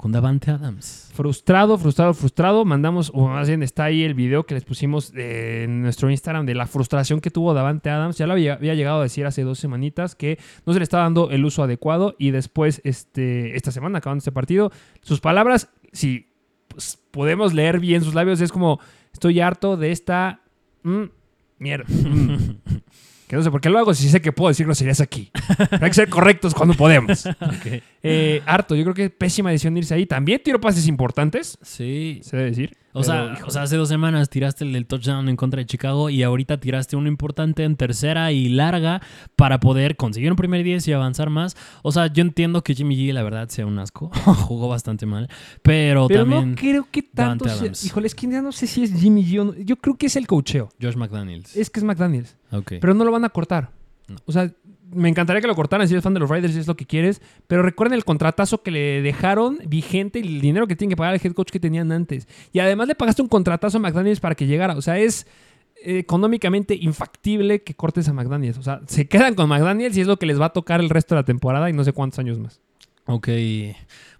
con Davante Adams. Frustrado, frustrado, frustrado. Mandamos, o más bien está ahí el video que les pusimos eh, en nuestro Instagram de la frustración que tuvo Davante Adams. Ya lo había, había llegado a decir hace dos semanitas que no se le estaba dando el uso adecuado. Y después, este, esta semana, acabando este partido, sus palabras, si pues, podemos leer bien sus labios, es como: Estoy harto de esta. mm, mierda. mm". Que no sé por qué lo hago si sé que puedo decir groserías aquí. Pero hay que ser correctos cuando podemos. Ok. Eh, harto, yo creo que pésima decisión irse ahí. También tiro pases importantes, Sí. se debe decir. O sea, o sea, hace dos semanas tiraste el del touchdown en contra de Chicago y ahorita tiraste uno importante en tercera y larga para poder conseguir un primer 10 y avanzar más. O sea, yo entiendo que Jimmy G, la verdad, sea un asco. Jugó bastante mal. Pero, Pero también no creo que tanto sea-. Híjole, es que ya no sé si es Jimmy G o no. Yo creo que es el cocheo. Josh McDaniels. Es que es McDaniels. Ok. Pero no lo van a cortar. No. O sea, me encantaría que lo cortaran si eres fan de los Raiders y es lo que quieres. Pero recuerden el contratazo que le dejaron vigente y el dinero que tienen que pagar al head coach que tenían antes. Y además le pagaste un contratazo a McDaniels para que llegara. O sea, es eh, económicamente infactible que cortes a McDaniels. O sea, se quedan con McDaniels y es lo que les va a tocar el resto de la temporada y no sé cuántos años más. Ok.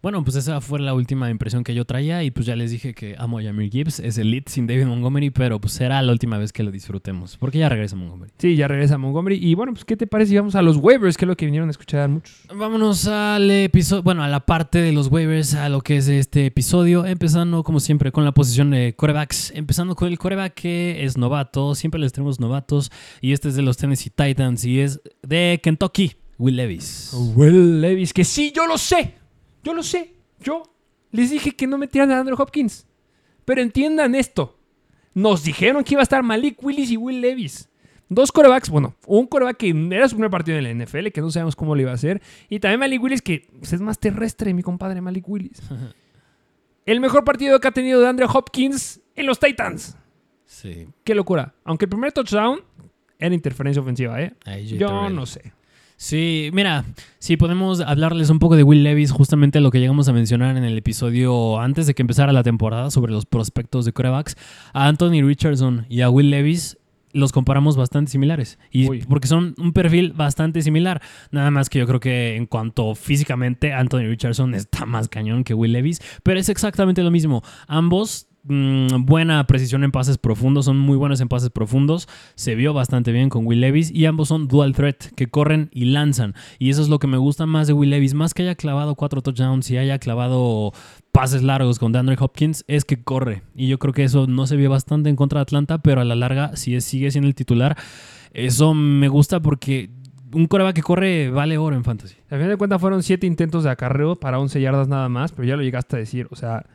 Bueno, pues esa fue la última impresión que yo traía y pues ya les dije que amo a Jamir Gibbs. Es el lead sin David Montgomery, pero pues será la última vez que lo disfrutemos. Porque ya regresa Montgomery. Sí, ya regresa Montgomery. Y bueno, pues, ¿qué te parece si vamos a los waivers? Que es lo que vinieron a escuchar muchos. Vámonos al episodio, bueno, a la parte de los waivers, a lo que es este episodio, empezando como siempre con la posición de corebacks, empezando con el coreback que es novato, siempre les tenemos novatos, y este es de los Tennessee Titans y es de Kentucky, Will Levis. Will Levis, que sí, yo lo sé. Yo lo sé. Yo les dije que no metieran a Andrew Hopkins. Pero entiendan esto. Nos dijeron que iba a estar Malik Willis y Will Levis. Dos corebacks, bueno, un coreback que era su primer partido en la NFL, que no sabemos cómo lo iba a hacer. Y también Malik Willis, que pues, es más terrestre, mi compadre Malik Willis. El mejor partido que ha tenido de Andrew Hopkins en los Titans. Sí. Qué locura. Aunque el primer touchdown era interferencia ofensiva, ¿eh? Yo no sé. Sí, mira, si podemos hablarles un poco de Will Levis, justamente lo que llegamos a mencionar en el episodio antes de que empezara la temporada sobre los prospectos de corebacks, a Anthony Richardson y a Will Levis los comparamos bastante similares. Y Uy. porque son un perfil bastante similar. Nada más que yo creo que en cuanto físicamente, Anthony Richardson está más cañón que Will Levis. Pero es exactamente lo mismo. Ambos mm, buena precisión en pases profundos, son muy buenos en pases profundos. Se vio bastante bien con Will Levis y ambos son dual threat, que corren y lanzan. Y eso es lo que me gusta más de Will Levis, más que haya clavado cuatro touchdowns y haya clavado pases largos con DeAndre Hopkins, es que corre. Y yo creo que eso no se vio bastante en contra de Atlanta, pero a la larga, si es- sigue siendo el titular, eso me gusta porque un coreback que corre vale oro en fantasy. Al final de cuentas fueron 7 intentos de acarreo para 11 yardas nada más, pero ya lo llegaste a decir. O sea,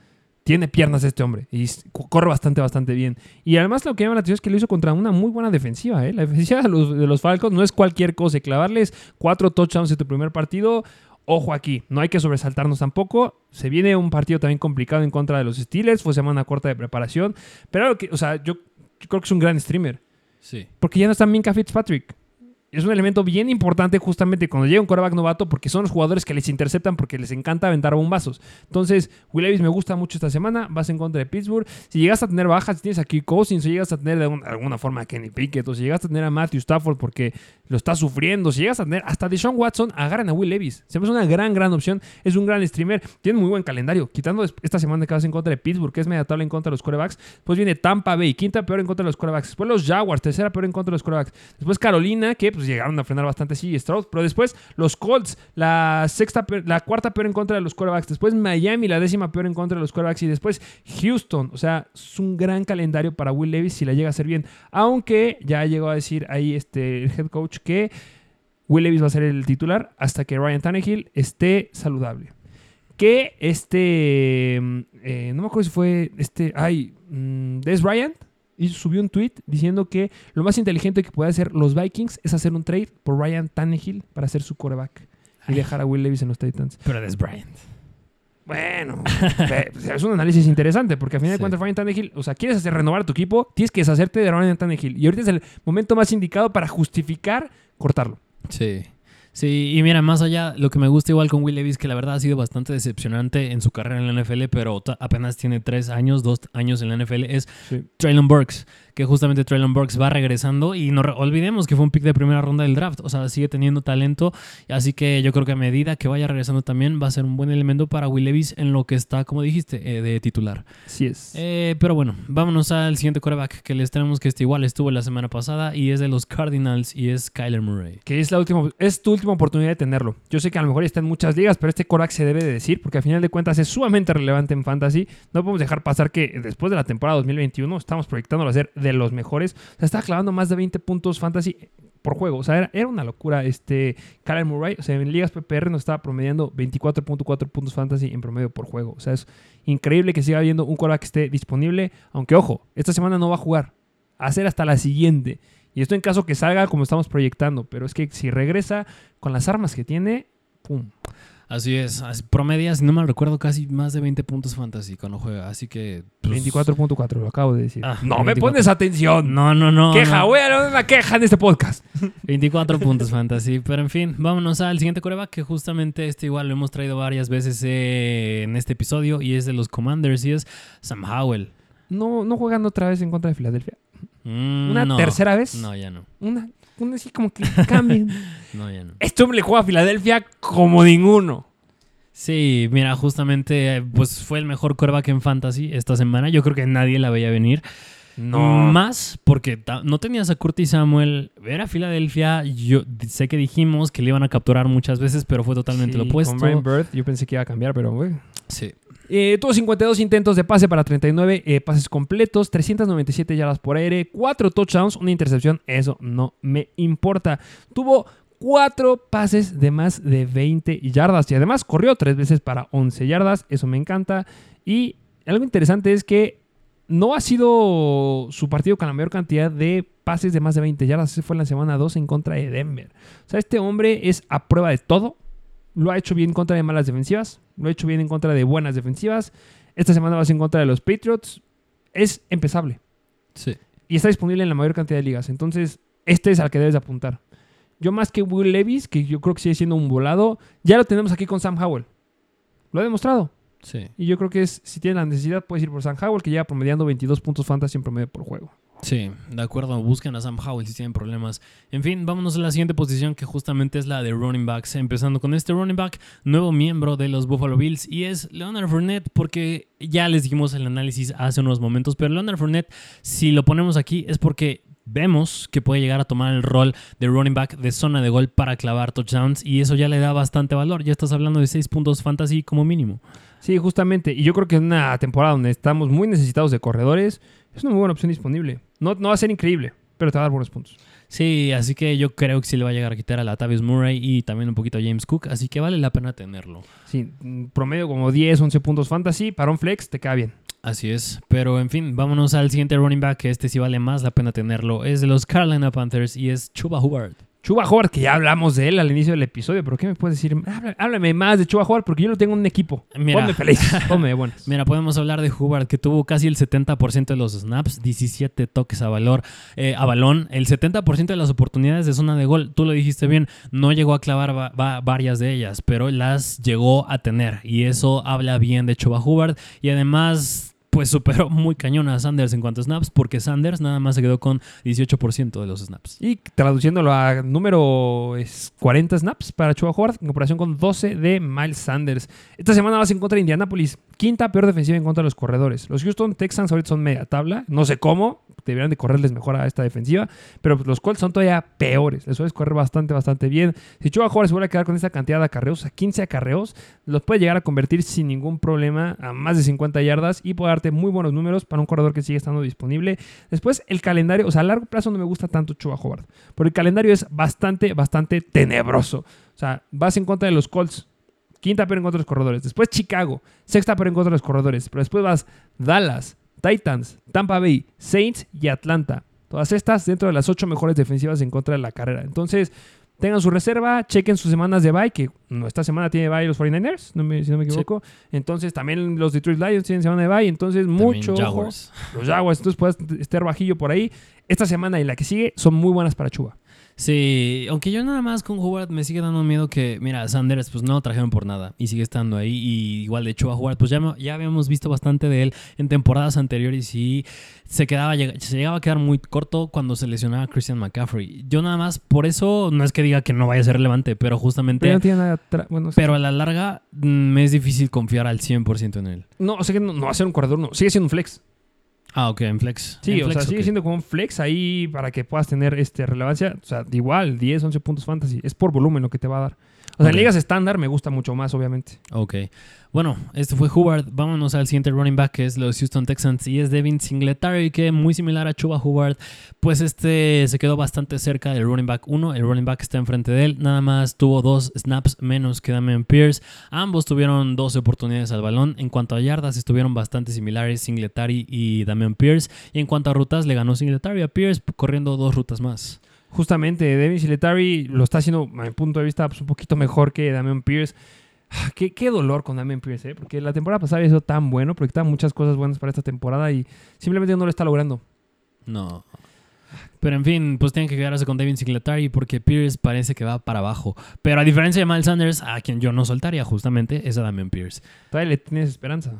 tiene piernas este hombre y corre bastante, bastante bien. Y además lo que llama la atención es que lo hizo contra una muy buena defensiva. ¿eh? La defensiva de los, de los Falcons no es cualquier cosa. Clavarles cuatro touchdowns en tu primer partido, ojo aquí, no hay que sobresaltarnos tampoco. Se viene un partido también complicado en contra de los Steelers, fue semana corta de preparación. Pero, o sea, yo, yo creo que es un gran streamer. Sí. Porque ya no está Minka Fitzpatrick. Es un elemento bien importante justamente cuando llega un quarterback novato porque son los jugadores que les interceptan porque les encanta aventar bombazos. Entonces, Will Levis me gusta mucho esta semana. Vas en contra de Pittsburgh. Si llegas a tener bajas, si tienes aquí Cousins, si llegas a tener de alguna forma a Kenny Pickett, o si llegas a tener a Matthew Stafford porque lo está sufriendo, si llegas a tener hasta Deshaun Watson, agarren a Will Levis. Se me hace una gran, gran opción. Es un gran streamer. Tiene muy buen calendario. Quitando esta semana que vas en contra de Pittsburgh, que es media tabla en contra de los quarterbacks. Después viene Tampa Bay, quinta peor en contra de los quarterbacks. Después los Jaguars, tercera peor en contra de los quarterbacks. Después Carolina, que pues llegaron a frenar bastante sí, Stroud. Pero después los Colts, la sexta, la cuarta peor en contra de los quarterbacks. Después Miami, la décima peor en contra de los quarterbacks. Y después Houston. O sea, es un gran calendario para Will Levis si la llega a hacer bien. Aunque ya llegó a decir ahí este el head coach que Will Levis va a ser el titular hasta que Ryan Tannehill esté saludable. Que este, eh, no me acuerdo si fue este, ay, mm, Des Bryant y subió un tweet diciendo que lo más inteligente que puede hacer los Vikings es hacer un trade por Ryan Tannehill para hacer su quarterback y dejar a Will Levis en los Titans. Pero es Bryant. Bueno, es un análisis interesante porque al final de cuentas Ryan Tannehill, o sea, quieres hacer renovar tu equipo, tienes que deshacerte de Ryan Tannehill y ahorita es el momento más indicado para justificar cortarlo. Sí. Sí, y mira, más allá, lo que me gusta igual con Will Levis, que la verdad ha sido bastante decepcionante en su carrera en la NFL, pero apenas tiene tres años, dos años en la NFL, es Sí. Traylon Burks, que justamente Traylon Burks va regresando y no olvidemos que fue un pick de primera ronda del draft, o sea, sigue teniendo talento, así que yo creo que a medida que vaya regresando también va a ser un buen elemento para Will Levis en lo que está, como dijiste, eh, de titular. Así es. Eh, pero bueno, vámonos al siguiente quarterback que les tenemos que este igual estuvo la semana pasada y es de los Cardinals y es Kyler Murray. que es la última, es tu última oportunidad de tenerlo. Yo sé que a lo mejor está en muchas ligas, pero este Korak se debe de decir, porque al final de cuentas es sumamente relevante en fantasy. No podemos dejar pasar que después de la temporada 2021 estamos proyectándolo a ser de los mejores. O sea, está clavando más de 20 puntos fantasy por juego. O sea, era, era una locura este Kyler Murray. O sea, en ligas PPR nos estaba promediando 24.4 puntos fantasy en promedio por juego. O sea, es increíble que siga habiendo un Korak que esté disponible. Aunque, ojo, esta semana no va a jugar. A ser hasta la siguiente. Y esto en caso que salga como estamos proyectando. Pero es que si regresa con las armas que tiene, ¡pum! Así es, así- promedia, si no me recuerdo, casi más de 20 puntos fantasy cuando juega, así que... pues, 24.4, lo acabo de decir. Ah, no me 24. pones atención. No, no, no. queja, no. voy a dar una queja en este podcast. 24 puntos fantasy, pero en fin, vámonos al siguiente coreback que justamente este igual lo hemos traído varias veces eh, en este episodio y es de los Commanders y es Sam Howell. No, no juegan otra vez en contra de Filadelfia. Mm, ¿Una no. tercera vez? No, ya no. Una, una así como que cambien. No, ya no. este hombre le juega a Filadelfia como ninguno. Sí, mira, justamente eh, pues fue el mejor coreback en fantasy esta semana. Yo creo que nadie la veía venir. Más porque no tenías a Curtis Samuel. Era Filadelfia. Yo sé que dijimos que le iban a capturar muchas veces, pero fue totalmente lo opuesto. Con Brian Bird, yo pensé que iba a cambiar, pero güey. Sí. Eh, tuvo 52 intentos de pase para 39 eh, pases completos, 397 yardas por aire, 4 touchdowns, una intercepción. Eso no me importa. Tuvo 4 pases de más de 20 yardas y además corrió 3 veces para 11 yardas. Eso me encanta. Y algo interesante es que no ha sido su partido con la mayor cantidad de pases de más de 20 yardas. Ese fue en la semana 2 en contra de Denver. O sea, este hombre es a prueba de todo. Lo ha hecho bien en contra de malas defensivas. Lo ha hecho bien en contra de buenas defensivas. Esta semana vas en contra de los Patriots. Es empezable. Sí. Y está disponible en la mayor cantidad de ligas. Entonces, este es al que debes de apuntar. Yo más que Will Levis, que yo creo que sigue siendo un volado, ya lo tenemos aquí con Sam Howell. Lo ha demostrado. Sí. Y yo creo que es, si tienes la necesidad, puedes ir por Sam Howell, que lleva promediando 22 puntos fantasy en promedio por juego. Sí, de acuerdo. Busquen a Sam Howell si tienen problemas. En fin, vámonos a la siguiente posición que justamente es la de running backs. Empezando con este running back, nuevo miembro de los Buffalo Bills y es Leonard Fournette porque ya les dijimos el análisis hace unos momentos, pero Leonard Fournette, si lo ponemos aquí es porque vemos que puede llegar a tomar el rol de running back de zona de gol para clavar touchdowns y eso ya le da bastante valor. Ya estás hablando de 6 puntos fantasy como mínimo. Sí, justamente. Y yo creo que en una temporada donde estamos muy necesitados de corredores, es una muy buena opción disponible. No, no va a ser increíble, pero te va a dar buenos puntos. Sí, así que yo creo que sí le va a llegar a quitar a Latavius Murray y también un poquito a James Cook, así que vale la pena tenerlo. Sí, promedio como 10, 11 puntos fantasy. Para un flex te queda bien. Así es, pero en fin, vámonos al siguiente running back, que este sí vale más la pena tenerlo. Es de los Carolina Panthers y es Chuba Hubbard. Chuba Howard, que ya hablamos de él al inicio del episodio, pero ¿qué me puedes decir? Háblame más de Chuba Howard porque yo lo tengo en un equipo. Mira. Ponme feliz, ponme de buenas. Mira, podemos hablar de Hubbard, que tuvo casi el 70% de los snaps, 17 toques a, valor, eh, a balón, el 70% de las oportunidades de zona de gol. Tú lo dijiste bien, no llegó a clavar va- va- varias de ellas, pero las llegó a tener. Y eso habla bien de Chuba Hubbard. Y además, pues superó muy cañón a Sanders en cuanto a snaps, porque Sanders nada más se quedó con 18% de los snaps. Y traduciéndolo a número es 40 snaps para Chuba Howard en comparación con 12 de Miles Sanders. Esta semana vas en contra de Indianapolis, quinta peor defensiva en contra de los corredores. Los Houston Texans ahorita son media tabla, no sé cómo, deberían de correrles mejor a esta defensiva, pero los Colts son todavía peores. Les sueles correr bastante, bastante bien. Si Chuba Howard se vuelve a quedar con esta cantidad de acarreos, a 15 acarreos, los puede llegar a convertir sin ningún problema a más de 50 yardas y puede muy buenos números para un corredor que sigue estando disponible. Después, el calendario, o sea, a largo plazo no me gusta tanto Chuba Howard, porque el calendario es bastante, bastante tenebroso. O sea, vas en contra de los Colts, quinta pero en contra de los corredores. Después Chicago, sexta pero en contra de los corredores. Pero después vas Dallas, Titans, Tampa Bay, Saints y Atlanta. Todas estas dentro de las ocho mejores defensivas en contra de la carrera. Entonces, tengan su reserva, chequen sus semanas de bye, que esta semana tiene bye los 49ers, no me- si no me equivoco. Entonces, también los Detroit Lions tienen semana de bye. Entonces, mucho También ojo. Jaguars. Los Jaguars, entonces puedes estar bajillo por ahí. Esta semana y la que sigue son muy buenas para Chuba. Sí, aunque yo nada más con Howard me sigue dando miedo que, mira, Sanders pues no lo trajeron por nada y sigue estando ahí y igual de hecho a Howard pues ya, ya habíamos visto bastante de él en temporadas anteriores y se quedaba se llegaba a quedar muy corto cuando se lesionaba a Christian McCaffrey. Yo nada más por eso no es que diga que no vaya a ser relevante, pero justamente Pero no tiene nada. tra- Bueno, sí. pero a la larga mm, me es difícil confiar al 100% en él. no, o sea que no, no va a ser un corredor, no. Sigue siendo un flex. Ah, ok, en flex. Sí, En o flex, sea, sigue siendo como un flex ahí para que puedas tener este, relevancia. O sea, igual, 10, 11 puntos fantasy. Es por volumen lo que te va a dar. O sea, Ok. en ligas estándar me gusta mucho más, obviamente. Ok. Bueno, este fue Hubbard. Vámonos al siguiente running back, que es los Houston Texans. Y es Devin Singletary, que muy similar a Chuba Hubbard. Pues este se quedó bastante cerca del running back 1. El running back está enfrente de él. Nada más tuvo dos snaps menos que Damian Pierce. Ambos tuvieron 12 oportunidades al balón. En cuanto a yardas, estuvieron bastante similares Singletary y Damian Pierce. Y en cuanto a rutas, le ganó Singletary a Pierce corriendo dos rutas más. Justamente, Devin Singletary lo está haciendo, a mi punto de vista, pues, un poquito mejor que Damian Pierce. Ah, Qué, qué dolor con Damian Pierce, ¿eh? Porque la temporada pasada había sido tan bueno, proyectaba muchas cosas buenas para esta temporada y simplemente no lo está logrando. No. Pero en fin, pues tienen que quedarse con Devin Singletary porque Pierce parece que va para abajo. Pero a diferencia de Miles Sanders, a quien yo no soltaría justamente, es a Damian Pierce. Todavía le tienes esperanza.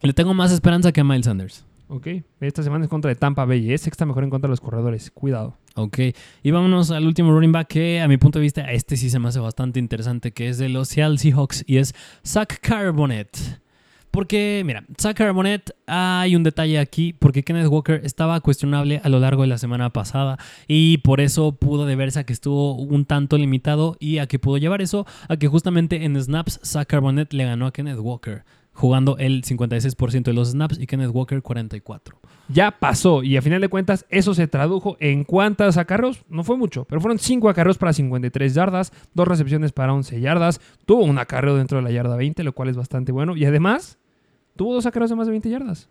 Le tengo más esperanza que a Miles Sanders. Ok. Esta semana es contra de Tampa Bay. Es sexta mejor en contra de los corredores. Cuidado. Ok, y vámonos al último running back que a mi punto de vista este sí se me hace bastante interesante, que es de los Seattle Seahawks y es Zach Carbonet. Porque, mira, Zach Carbonet, hay un detalle aquí, porque Kenneth Walker estaba cuestionable a lo largo de la semana pasada y por eso pudo deberse a que estuvo un tanto limitado y a que pudo llevar eso a que justamente en snaps Zach Carbonet le ganó a Kenneth Walker, jugando el 56% de los snaps y Kenneth Walker 44%. ya pasó. Y a final de cuentas, eso se tradujo en cuántas acarreos. No fue mucho, pero fueron 5 acarreos para 53 yardas, dos recepciones para 11 yardas. Tuvo un acarreo dentro de la yarda 20, lo cual es bastante bueno. Y además, tuvo dos acarreos de más de 20 yardas.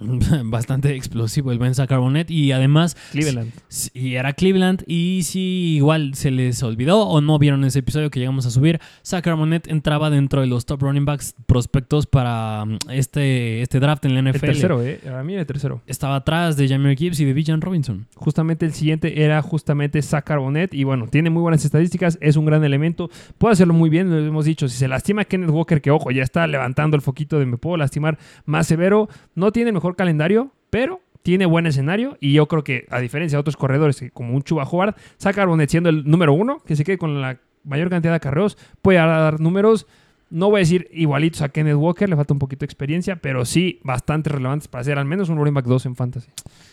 Bastante explosivo el Ben Carbonet y además Cleveland. y era Cleveland y si igual se les olvidó o no vieron ese episodio que llegamos a subir, Zach Monet entraba dentro de los top running backs prospectos para mm, este, este draft en la El NFL. tercero, ¿eh? A mí el tercero. Estaba atrás de Jameer Gibbs y de Villan Robinson. Justamente el siguiente era justamente Zach Carbonet. Y bueno, tiene muy buenas estadísticas, es un gran elemento. Puede hacerlo muy bien, lo hemos dicho. Si se lastima Kenneth Walker, que ojo, ya está levantando el foquito de me puedo lastimar más severo. No tiene el mejor calendario, pero tiene buen escenario y yo creo que, a diferencia de otros corredores que como un Chuba Howard, saca Arbonet siendo el número uno, que se quede con la mayor cantidad de acarreos, puede dar números, no voy a decir igualitos a Kenneth Walker, le falta un poquito de experiencia, pero sí bastante relevantes para ser al menos un running back 2 en fantasy.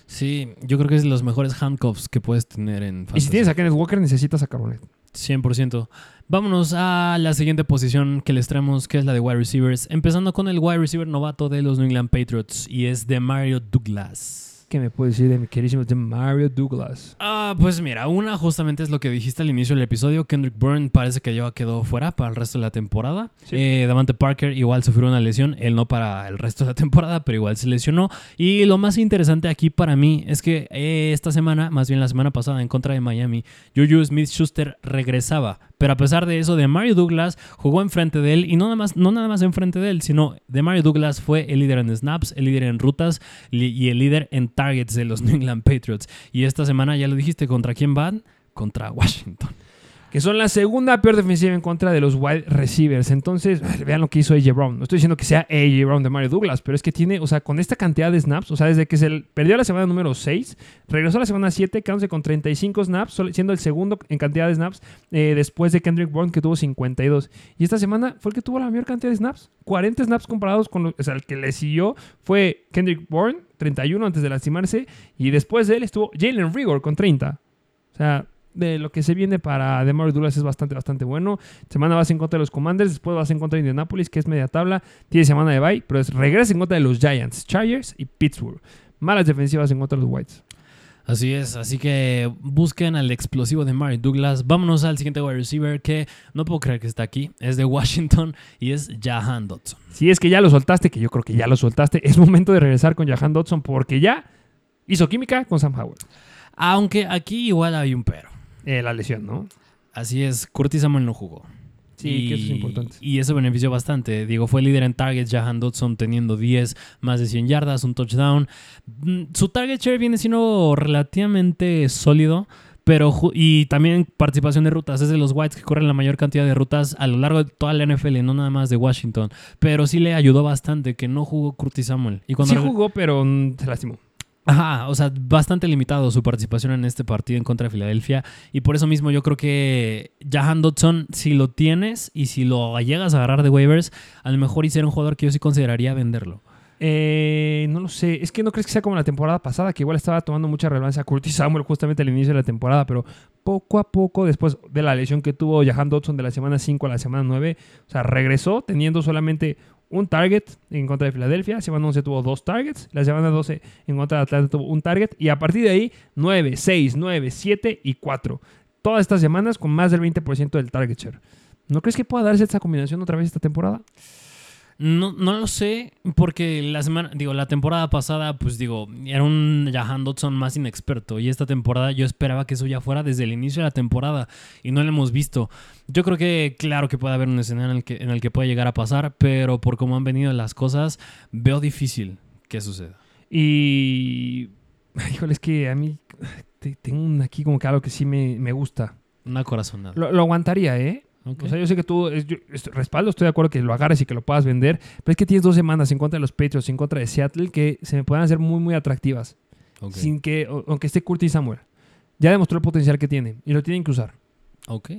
Sí, yo creo que es de los mejores handcuffs que puedes tener en fantasy. Y si tienes a Kenneth Walker, necesitas a Carbonet. 100%. Vámonos a la siguiente posición que les traemos, que es la de wide receivers. Empezando con el wide receiver novato de los New England Patriots y es de Mario Douglas. ¿Qué me puedes decir de mi queridísimo de Mario Douglas? Ah, pues mira, una justamente es lo que dijiste al inicio del episodio. Kendrick Bourne parece que ya quedó fuera para el resto de la temporada. Sí. Eh, Davante Parker igual sufrió una lesión. Él no para el resto de la temporada, pero igual se lesionó. Y lo más interesante aquí para mí es que eh, esta semana, más bien la semana pasada en contra de Miami, Juju Smith-Schuster regresaba. Pero a pesar de eso, de Mario Douglas jugó enfrente de él y no nada más, no nada más enfrente de él, sino de Mario Douglas fue el líder en snaps, el líder en rutas y el líder en targets de los New England Patriots. Y esta semana, ya lo dijiste, ¿contra quién van? Contra Washington. Que son la segunda peor defensiva en contra de los wide receivers. Entonces, vean lo que hizo AJ Brown. No estoy diciendo que sea AJ Brown de Mario Douglas, pero es que tiene, o sea, con esta cantidad de snaps, o sea, desde que se perdió la semana número 6, regresó a la semana 7, quedándose con 35 snaps, siendo el segundo en cantidad de snaps eh, después de Kendrick Bourne, que tuvo 52. Y esta semana fue el que tuvo la mayor cantidad de snaps. 40 snaps comparados con, o sea, el que le siguió fue Kendrick Bourne, 31 antes de lastimarse, y después de él estuvo Jalen Rigor con 30. O sea, de lo que se viene para DeMar Douglas es bastante, bastante bueno. Semana vas en contra de los Commanders, después vas en contra de Indianapolis, que es media tabla. Tiene semana de bye, pero es, regresa en contra de los Giants, Chargers y Pittsburgh. Malas defensivas en contra de los Whites. Así es, así que busquen al explosivo de Mario Douglas. Vámonos al siguiente wide receiver que no puedo creer que está aquí. Es de Washington y es Jahan Dotson. Si es que ya lo soltaste, que yo creo que ya lo soltaste, es momento de regresar con Jahan Dodson porque ya hizo química con Sam Howell. Aunque aquí igual hay un pero. Eh, la lesión, ¿no? Así es, Curtis Samuel no jugó. Sí, que eso es importante. Y eso benefició bastante. Digo, fue líder en targets, Jahan Dodson teniendo 10, más de 100 yardas, un touchdown. Mm, Su target share viene siendo relativamente sólido. Pero, y también participación de rutas. Es de los Whites que corren la mayor cantidad de rutas a lo largo de toda la NFL, no nada más de Washington. Pero sí le ayudó bastante que no jugó Curtis Samuel. Y cuando Sí jugó, pero mm, se lastimó. Ajá, o sea, bastante limitado su participación en este partido en contra de Filadelfia. Y por eso mismo yo creo que Jahan Dodson, si lo tienes y si lo llegas a agarrar de waivers, a lo mejor hiciera un jugador que yo sí consideraría venderlo. Eh, no lo sé. Es que no crees que sea como la temporada pasada, que igual estaba tomando mucha relevancia Curtis Samuel justamente al inicio de la temporada, pero poco a poco, después de la lesión que tuvo Jahan Dodson de la semana 5 a la semana 9, o sea, regresó teniendo solamente un target en contra de Filadelfia. Semana 11 tuvo dos targets. La semana 12 en contra de Atlanta tuvo un target. Y a partir de ahí, 9, 6, 9, 7 y 4. Todas estas semanas con más del 20% del target share. ¿No crees que pueda darse esta combinación otra vez esta temporada? No, no lo sé, porque la semana, digo, la temporada pasada, pues digo, era un Jahan Dodson más inexperto. Y esta temporada yo esperaba que eso ya fuera desde el inicio de la temporada. Y no lo hemos visto. Yo creo que, claro que puede haber un escenario en el que, en el que puede llegar a pasar, pero por cómo han venido las cosas, veo difícil que suceda. Y. Híjole, es que a mí te- tengo un aquí como que algo que sí me, me gusta. Una corazonada. Lo, lo aguantaría, ¿eh? O sea, yo sé que tú, es- yo respaldo, estoy de acuerdo que lo agarres y que lo puedas vender, pero es que tienes dos semanas en contra de los Patriots, en contra de Seattle, que se me pueden hacer muy, muy atractivas, sin que, o- aunque esté Curtis Samuel. Ya demostró el potencial que tiene y lo tienen que usar. Ok.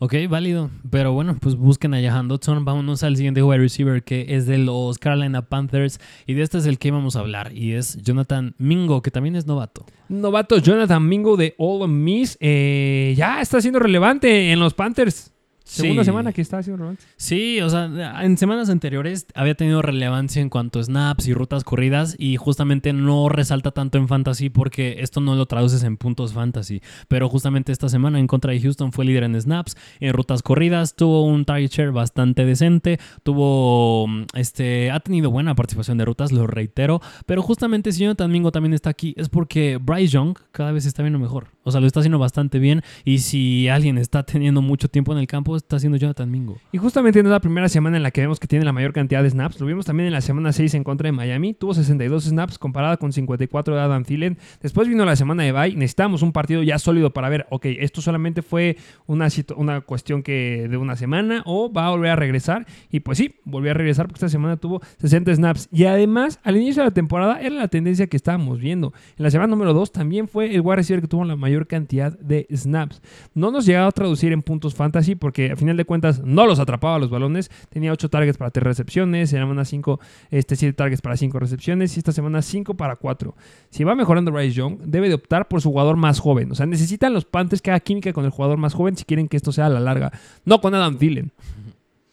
Ok, válido. Pero bueno, pues busquen a Jahan Dodson. Vámonos al siguiente wide receiver que es de los Carolina Panthers. Y de este es el que íbamos a hablar. Y es Jonathan Mingo, que también es novato. Novato Jonathan Mingo de All Miss eh, ya está siendo relevante en los Panthers. Segunda Sí. semana que está siendo relevante. Sí, o sea, en semanas anteriores había tenido relevancia en cuanto a snaps y rutas corridas y justamente no resalta tanto en fantasy porque esto no lo traduces en puntos fantasy. Pero justamente esta semana en contra de Houston fue líder en snaps, en rutas corridas, tuvo un target share bastante decente, tuvo, este, ha tenido buena participación de rutas, lo reitero, pero justamente si Jonathan Mingo también está aquí es porque Bryce Young cada vez está viendo mejor. O sea, lo está haciendo bastante bien y si alguien está teniendo mucho tiempo en el campo está haciendo Jonathan Mingo. Y justamente no es la primera semana en la que vemos que tiene la mayor cantidad de snaps. Lo vimos también en la semana 6 en contra de Miami. Tuvo 62 snaps comparada con 54 de Adam Thielen. Después vino la semana de bye. Necesitamos un partido ya sólido para ver, ok, esto solamente fue una, una cuestión que de una semana o va a volver a regresar. Y pues sí, volvió a regresar porque esta semana tuvo 60 snaps. Y además, al inicio de la temporada era la tendencia que estábamos viendo. En la semana número 2 también fue el wide receiver que tuvo la mayor cantidad de snaps. No nos llegaba a traducir en puntos fantasy porque a final de cuentas no los atrapaba los balones. Tenía 8 targets para 3 recepciones, en la semana 5, este, 7 targets para 5 recepciones y esta semana 5 para 4. Si va mejorando Bryce Young, debe de optar por su jugador más joven. O sea, necesitan los Panthers que haga química con el jugador más joven si quieren que esto sea a la larga. No con Adam Thielen.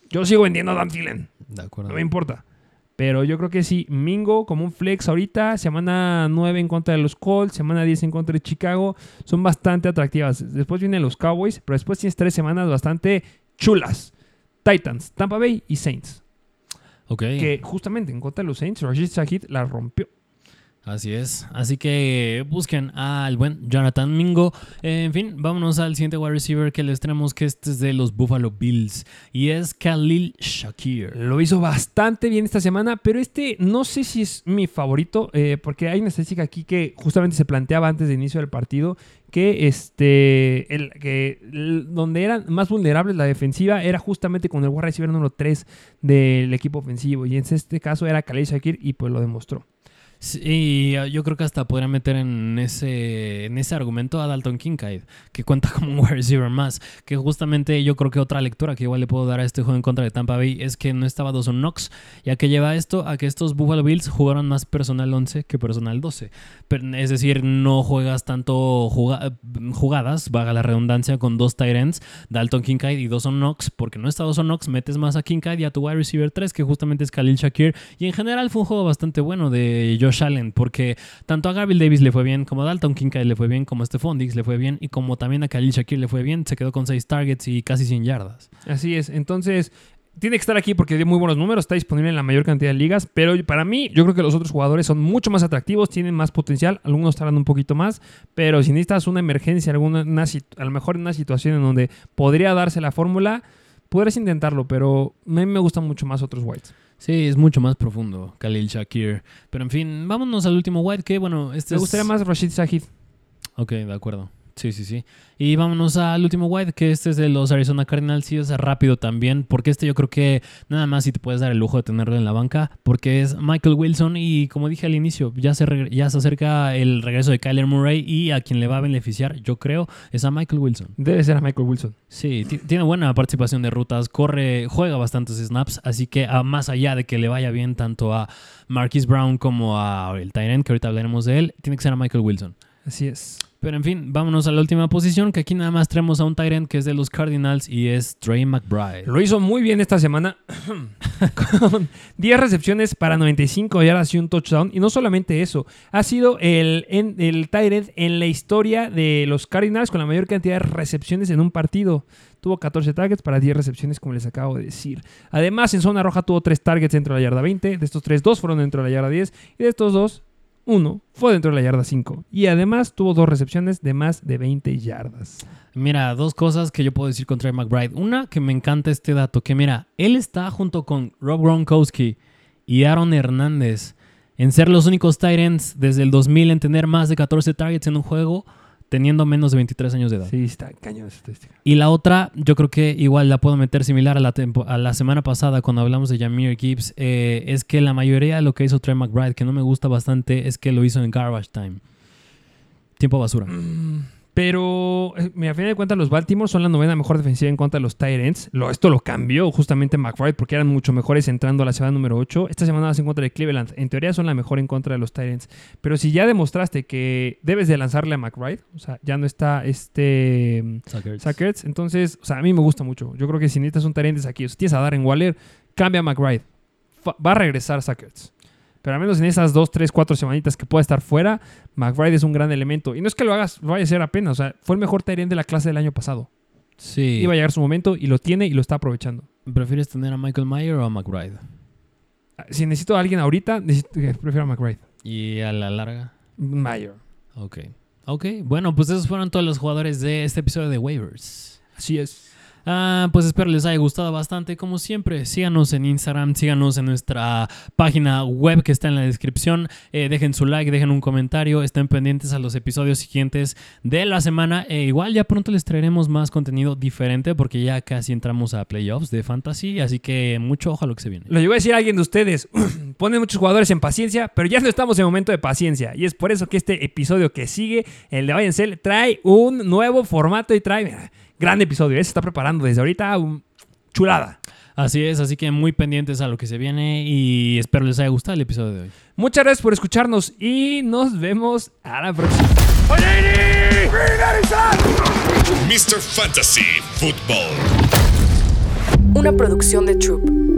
Yo sigo vendiendo a Adam Thielen. De acuerdo. No me importa. Pero yo creo que sí, Mingo como un flex ahorita, semana 9 en contra de los Colts, semana 10 en contra de Chicago, son bastante atractivas. Después vienen los Cowboys, pero después tienes tres semanas bastante chulas. Titans, Tampa Bay y Saints. Ok. Que justamente en contra de los Saints, Rashid Shahid la rompió. Así es. Así que busquen al buen Jonathan Mingo. Eh, en fin, vámonos al siguiente wide receiver que les tenemos, que este es de los Buffalo Bills. Y es Khalil Shakir. Lo hizo bastante bien esta semana, pero este no sé si es mi favorito, eh, porque hay una estadística aquí que justamente se planteaba antes de inicio del partido, que este el, que donde eran más vulnerables la defensiva era justamente con el wide receiver número 3 del equipo ofensivo, y en este caso era Khalil Shakir y pues lo demostró. Sí, yo creo que hasta podría meter en ese, en ese argumento a Dalton Kincaid, que cuenta como un wide receiver más. Que justamente yo creo que otra lectura que igual le puedo dar a este juego en contra de Tampa Bay es que no estaba Dawson Knox, ya que lleva esto a que estos Buffalo Bills jugaron más personal 11 que personal 12. Pero, es decir, no juegas tanto juga- jugadas, vaga la redundancia, con dos tight ends, Dalton Kincaid y Dawson Knox, porque no está Dawson Knox, metes más a Kincaid y a tu wide receiver 3, que justamente es Khalil Shakir. Y en general fue un juego bastante bueno de Josh Allen, porque tanto a Gabriel Davis le fue bien, como a Dalton Kincaid le fue bien, como a Stephon Diggs le fue bien, y como también a Khalil Shakir le fue bien, se quedó con 6 targets y casi 100 yardas. Así es, entonces tiene que estar aquí porque dio muy buenos números, está disponible en la mayor cantidad de ligas, pero para mí yo creo que los otros jugadores son mucho más atractivos, tienen más potencial, algunos tardan un poquito más, pero si necesitas una emergencia, alguna, a lo mejor en una situación en donde podría darse la fórmula, podrás intentarlo, pero a mí me gustan mucho más otros whites. Sí, es mucho más profundo, Khalil Shakir. Pero en fin, vámonos al último white, que bueno, este Me es- gustaría más Rashid Shahid. Ok, de acuerdo. Sí, sí, sí. Y vámonos al último white, que este es de los Arizona Cardinals. Sí, es rápido también, porque este yo creo que nada más si te puedes dar el lujo de tenerlo en la banca, porque es Michael Wilson y como dije al inicio, ya se, ya se acerca el regreso de Kyler Murray y a quien le va a beneficiar, yo creo, es a Michael Wilson. Debe ser a Michael Wilson. Sí, ti- tiene buena participación de rutas, corre, juega bastantes snaps, así que a más allá de que le vaya bien tanto a Marquise Brown como a el Tyrant, que ahorita hablaremos de él, tiene que ser a Michael Wilson. Así es. Pero en fin, vámonos a la última posición, que aquí nada más traemos a un Tyrant que es de los Cardinals y es Trey McBride. Lo hizo muy bien esta semana con 10 recepciones para 95 yardas y un touchdown. Y no solamente eso, ha sido el, en, el end en la historia de los Cardinals con la mayor cantidad de recepciones en un partido. Tuvo 14 targets para 10 recepciones, como les acabo de decir. Además, en zona roja tuvo 3 targets dentro de la yarda 20. De estos 3, 2 fueron dentro de la yarda 10. Y de estos 2, uno fue dentro de la yarda 5. Y además tuvo dos recepciones de más de 20 yardas. Mira, dos cosas que yo puedo decir con Trey McBride. Una, que me encanta este dato, que mira, él está junto con Rob Gronkowski y Aaron Hernández en ser los únicos Tyrants desde el 2000 en tener más de 14 targets en un juego, teniendo menos de 23 años de edad. Sí, está cañón esa estadística. Y la otra, yo creo que igual la puedo meter similar a la, tempo- a la semana pasada cuando hablamos de Jameer Gibbs, eh, es que la mayoría de lo que hizo Trey McBride, que no me gusta bastante, es que lo hizo en garbage time. Tiempo basura. Pero, eh, a fin de cuentas, los Baltimore son la novena mejor defensiva en contra de los Tyrants. Lo, esto lo cambió justamente McBride porque eran mucho mejores entrando a la semana número 8. Esta semana vas en contra de Cleveland. En teoría son la mejor en contra de los Tyrants. Pero si ya demostraste que debes de lanzarle a McBride, o sea, ya no está este Suckers. Sackers, entonces, o sea, a mí me gusta mucho. Yo creo que si necesitas un Tyrant es aquí. O si tienes a Darren Waller, cambia a McBride. Fa- Va a regresar Sackers. Pero al menos en esas dos, tres, cuatro semanitas que pueda estar fuera, McBride es un gran elemento. Y no es que lo hagas, lo vaya a hacer apenas. O sea, fue el mejor Tyrant de la clase del año pasado. Sí. Iba a llegar su momento y lo tiene y lo está aprovechando. ¿Prefieres tener a Michael Mayer o a McBride? Si necesito a alguien ahorita, eh, prefiero a McBride. Y a la larga. Mayer. Ok. Ok. Bueno, pues esos fueron todos los jugadores de este episodio de Waivers. Así es. Ah, pues espero les haya gustado bastante. Como siempre, síganos en Instagram, síganos en nuestra página web que está en la descripción. Eh, dejen su like, dejen un comentario, estén pendientes a los episodios siguientes de la semana. E igual ya pronto les traeremos más contenido diferente porque ya casi entramos a playoffs de fantasy, así que mucho ojo a lo que se viene. Lo llegó a decir alguien de ustedes. Ponen muchos jugadores en paciencia, pero ya no estamos en momento de paciencia. Y es por eso que este episodio que sigue, el de Bayern trae un nuevo formato y trae gran episodio. ¿eh? Se está preparando desde ahorita. un- chulada. Así es, así que muy pendientes a lo que se viene y espero les haya gustado el episodio de hoy. Muchas gracias por escucharnos y nos vemos a la próxima. Mr. Fantasy Football. Una producción de Troop.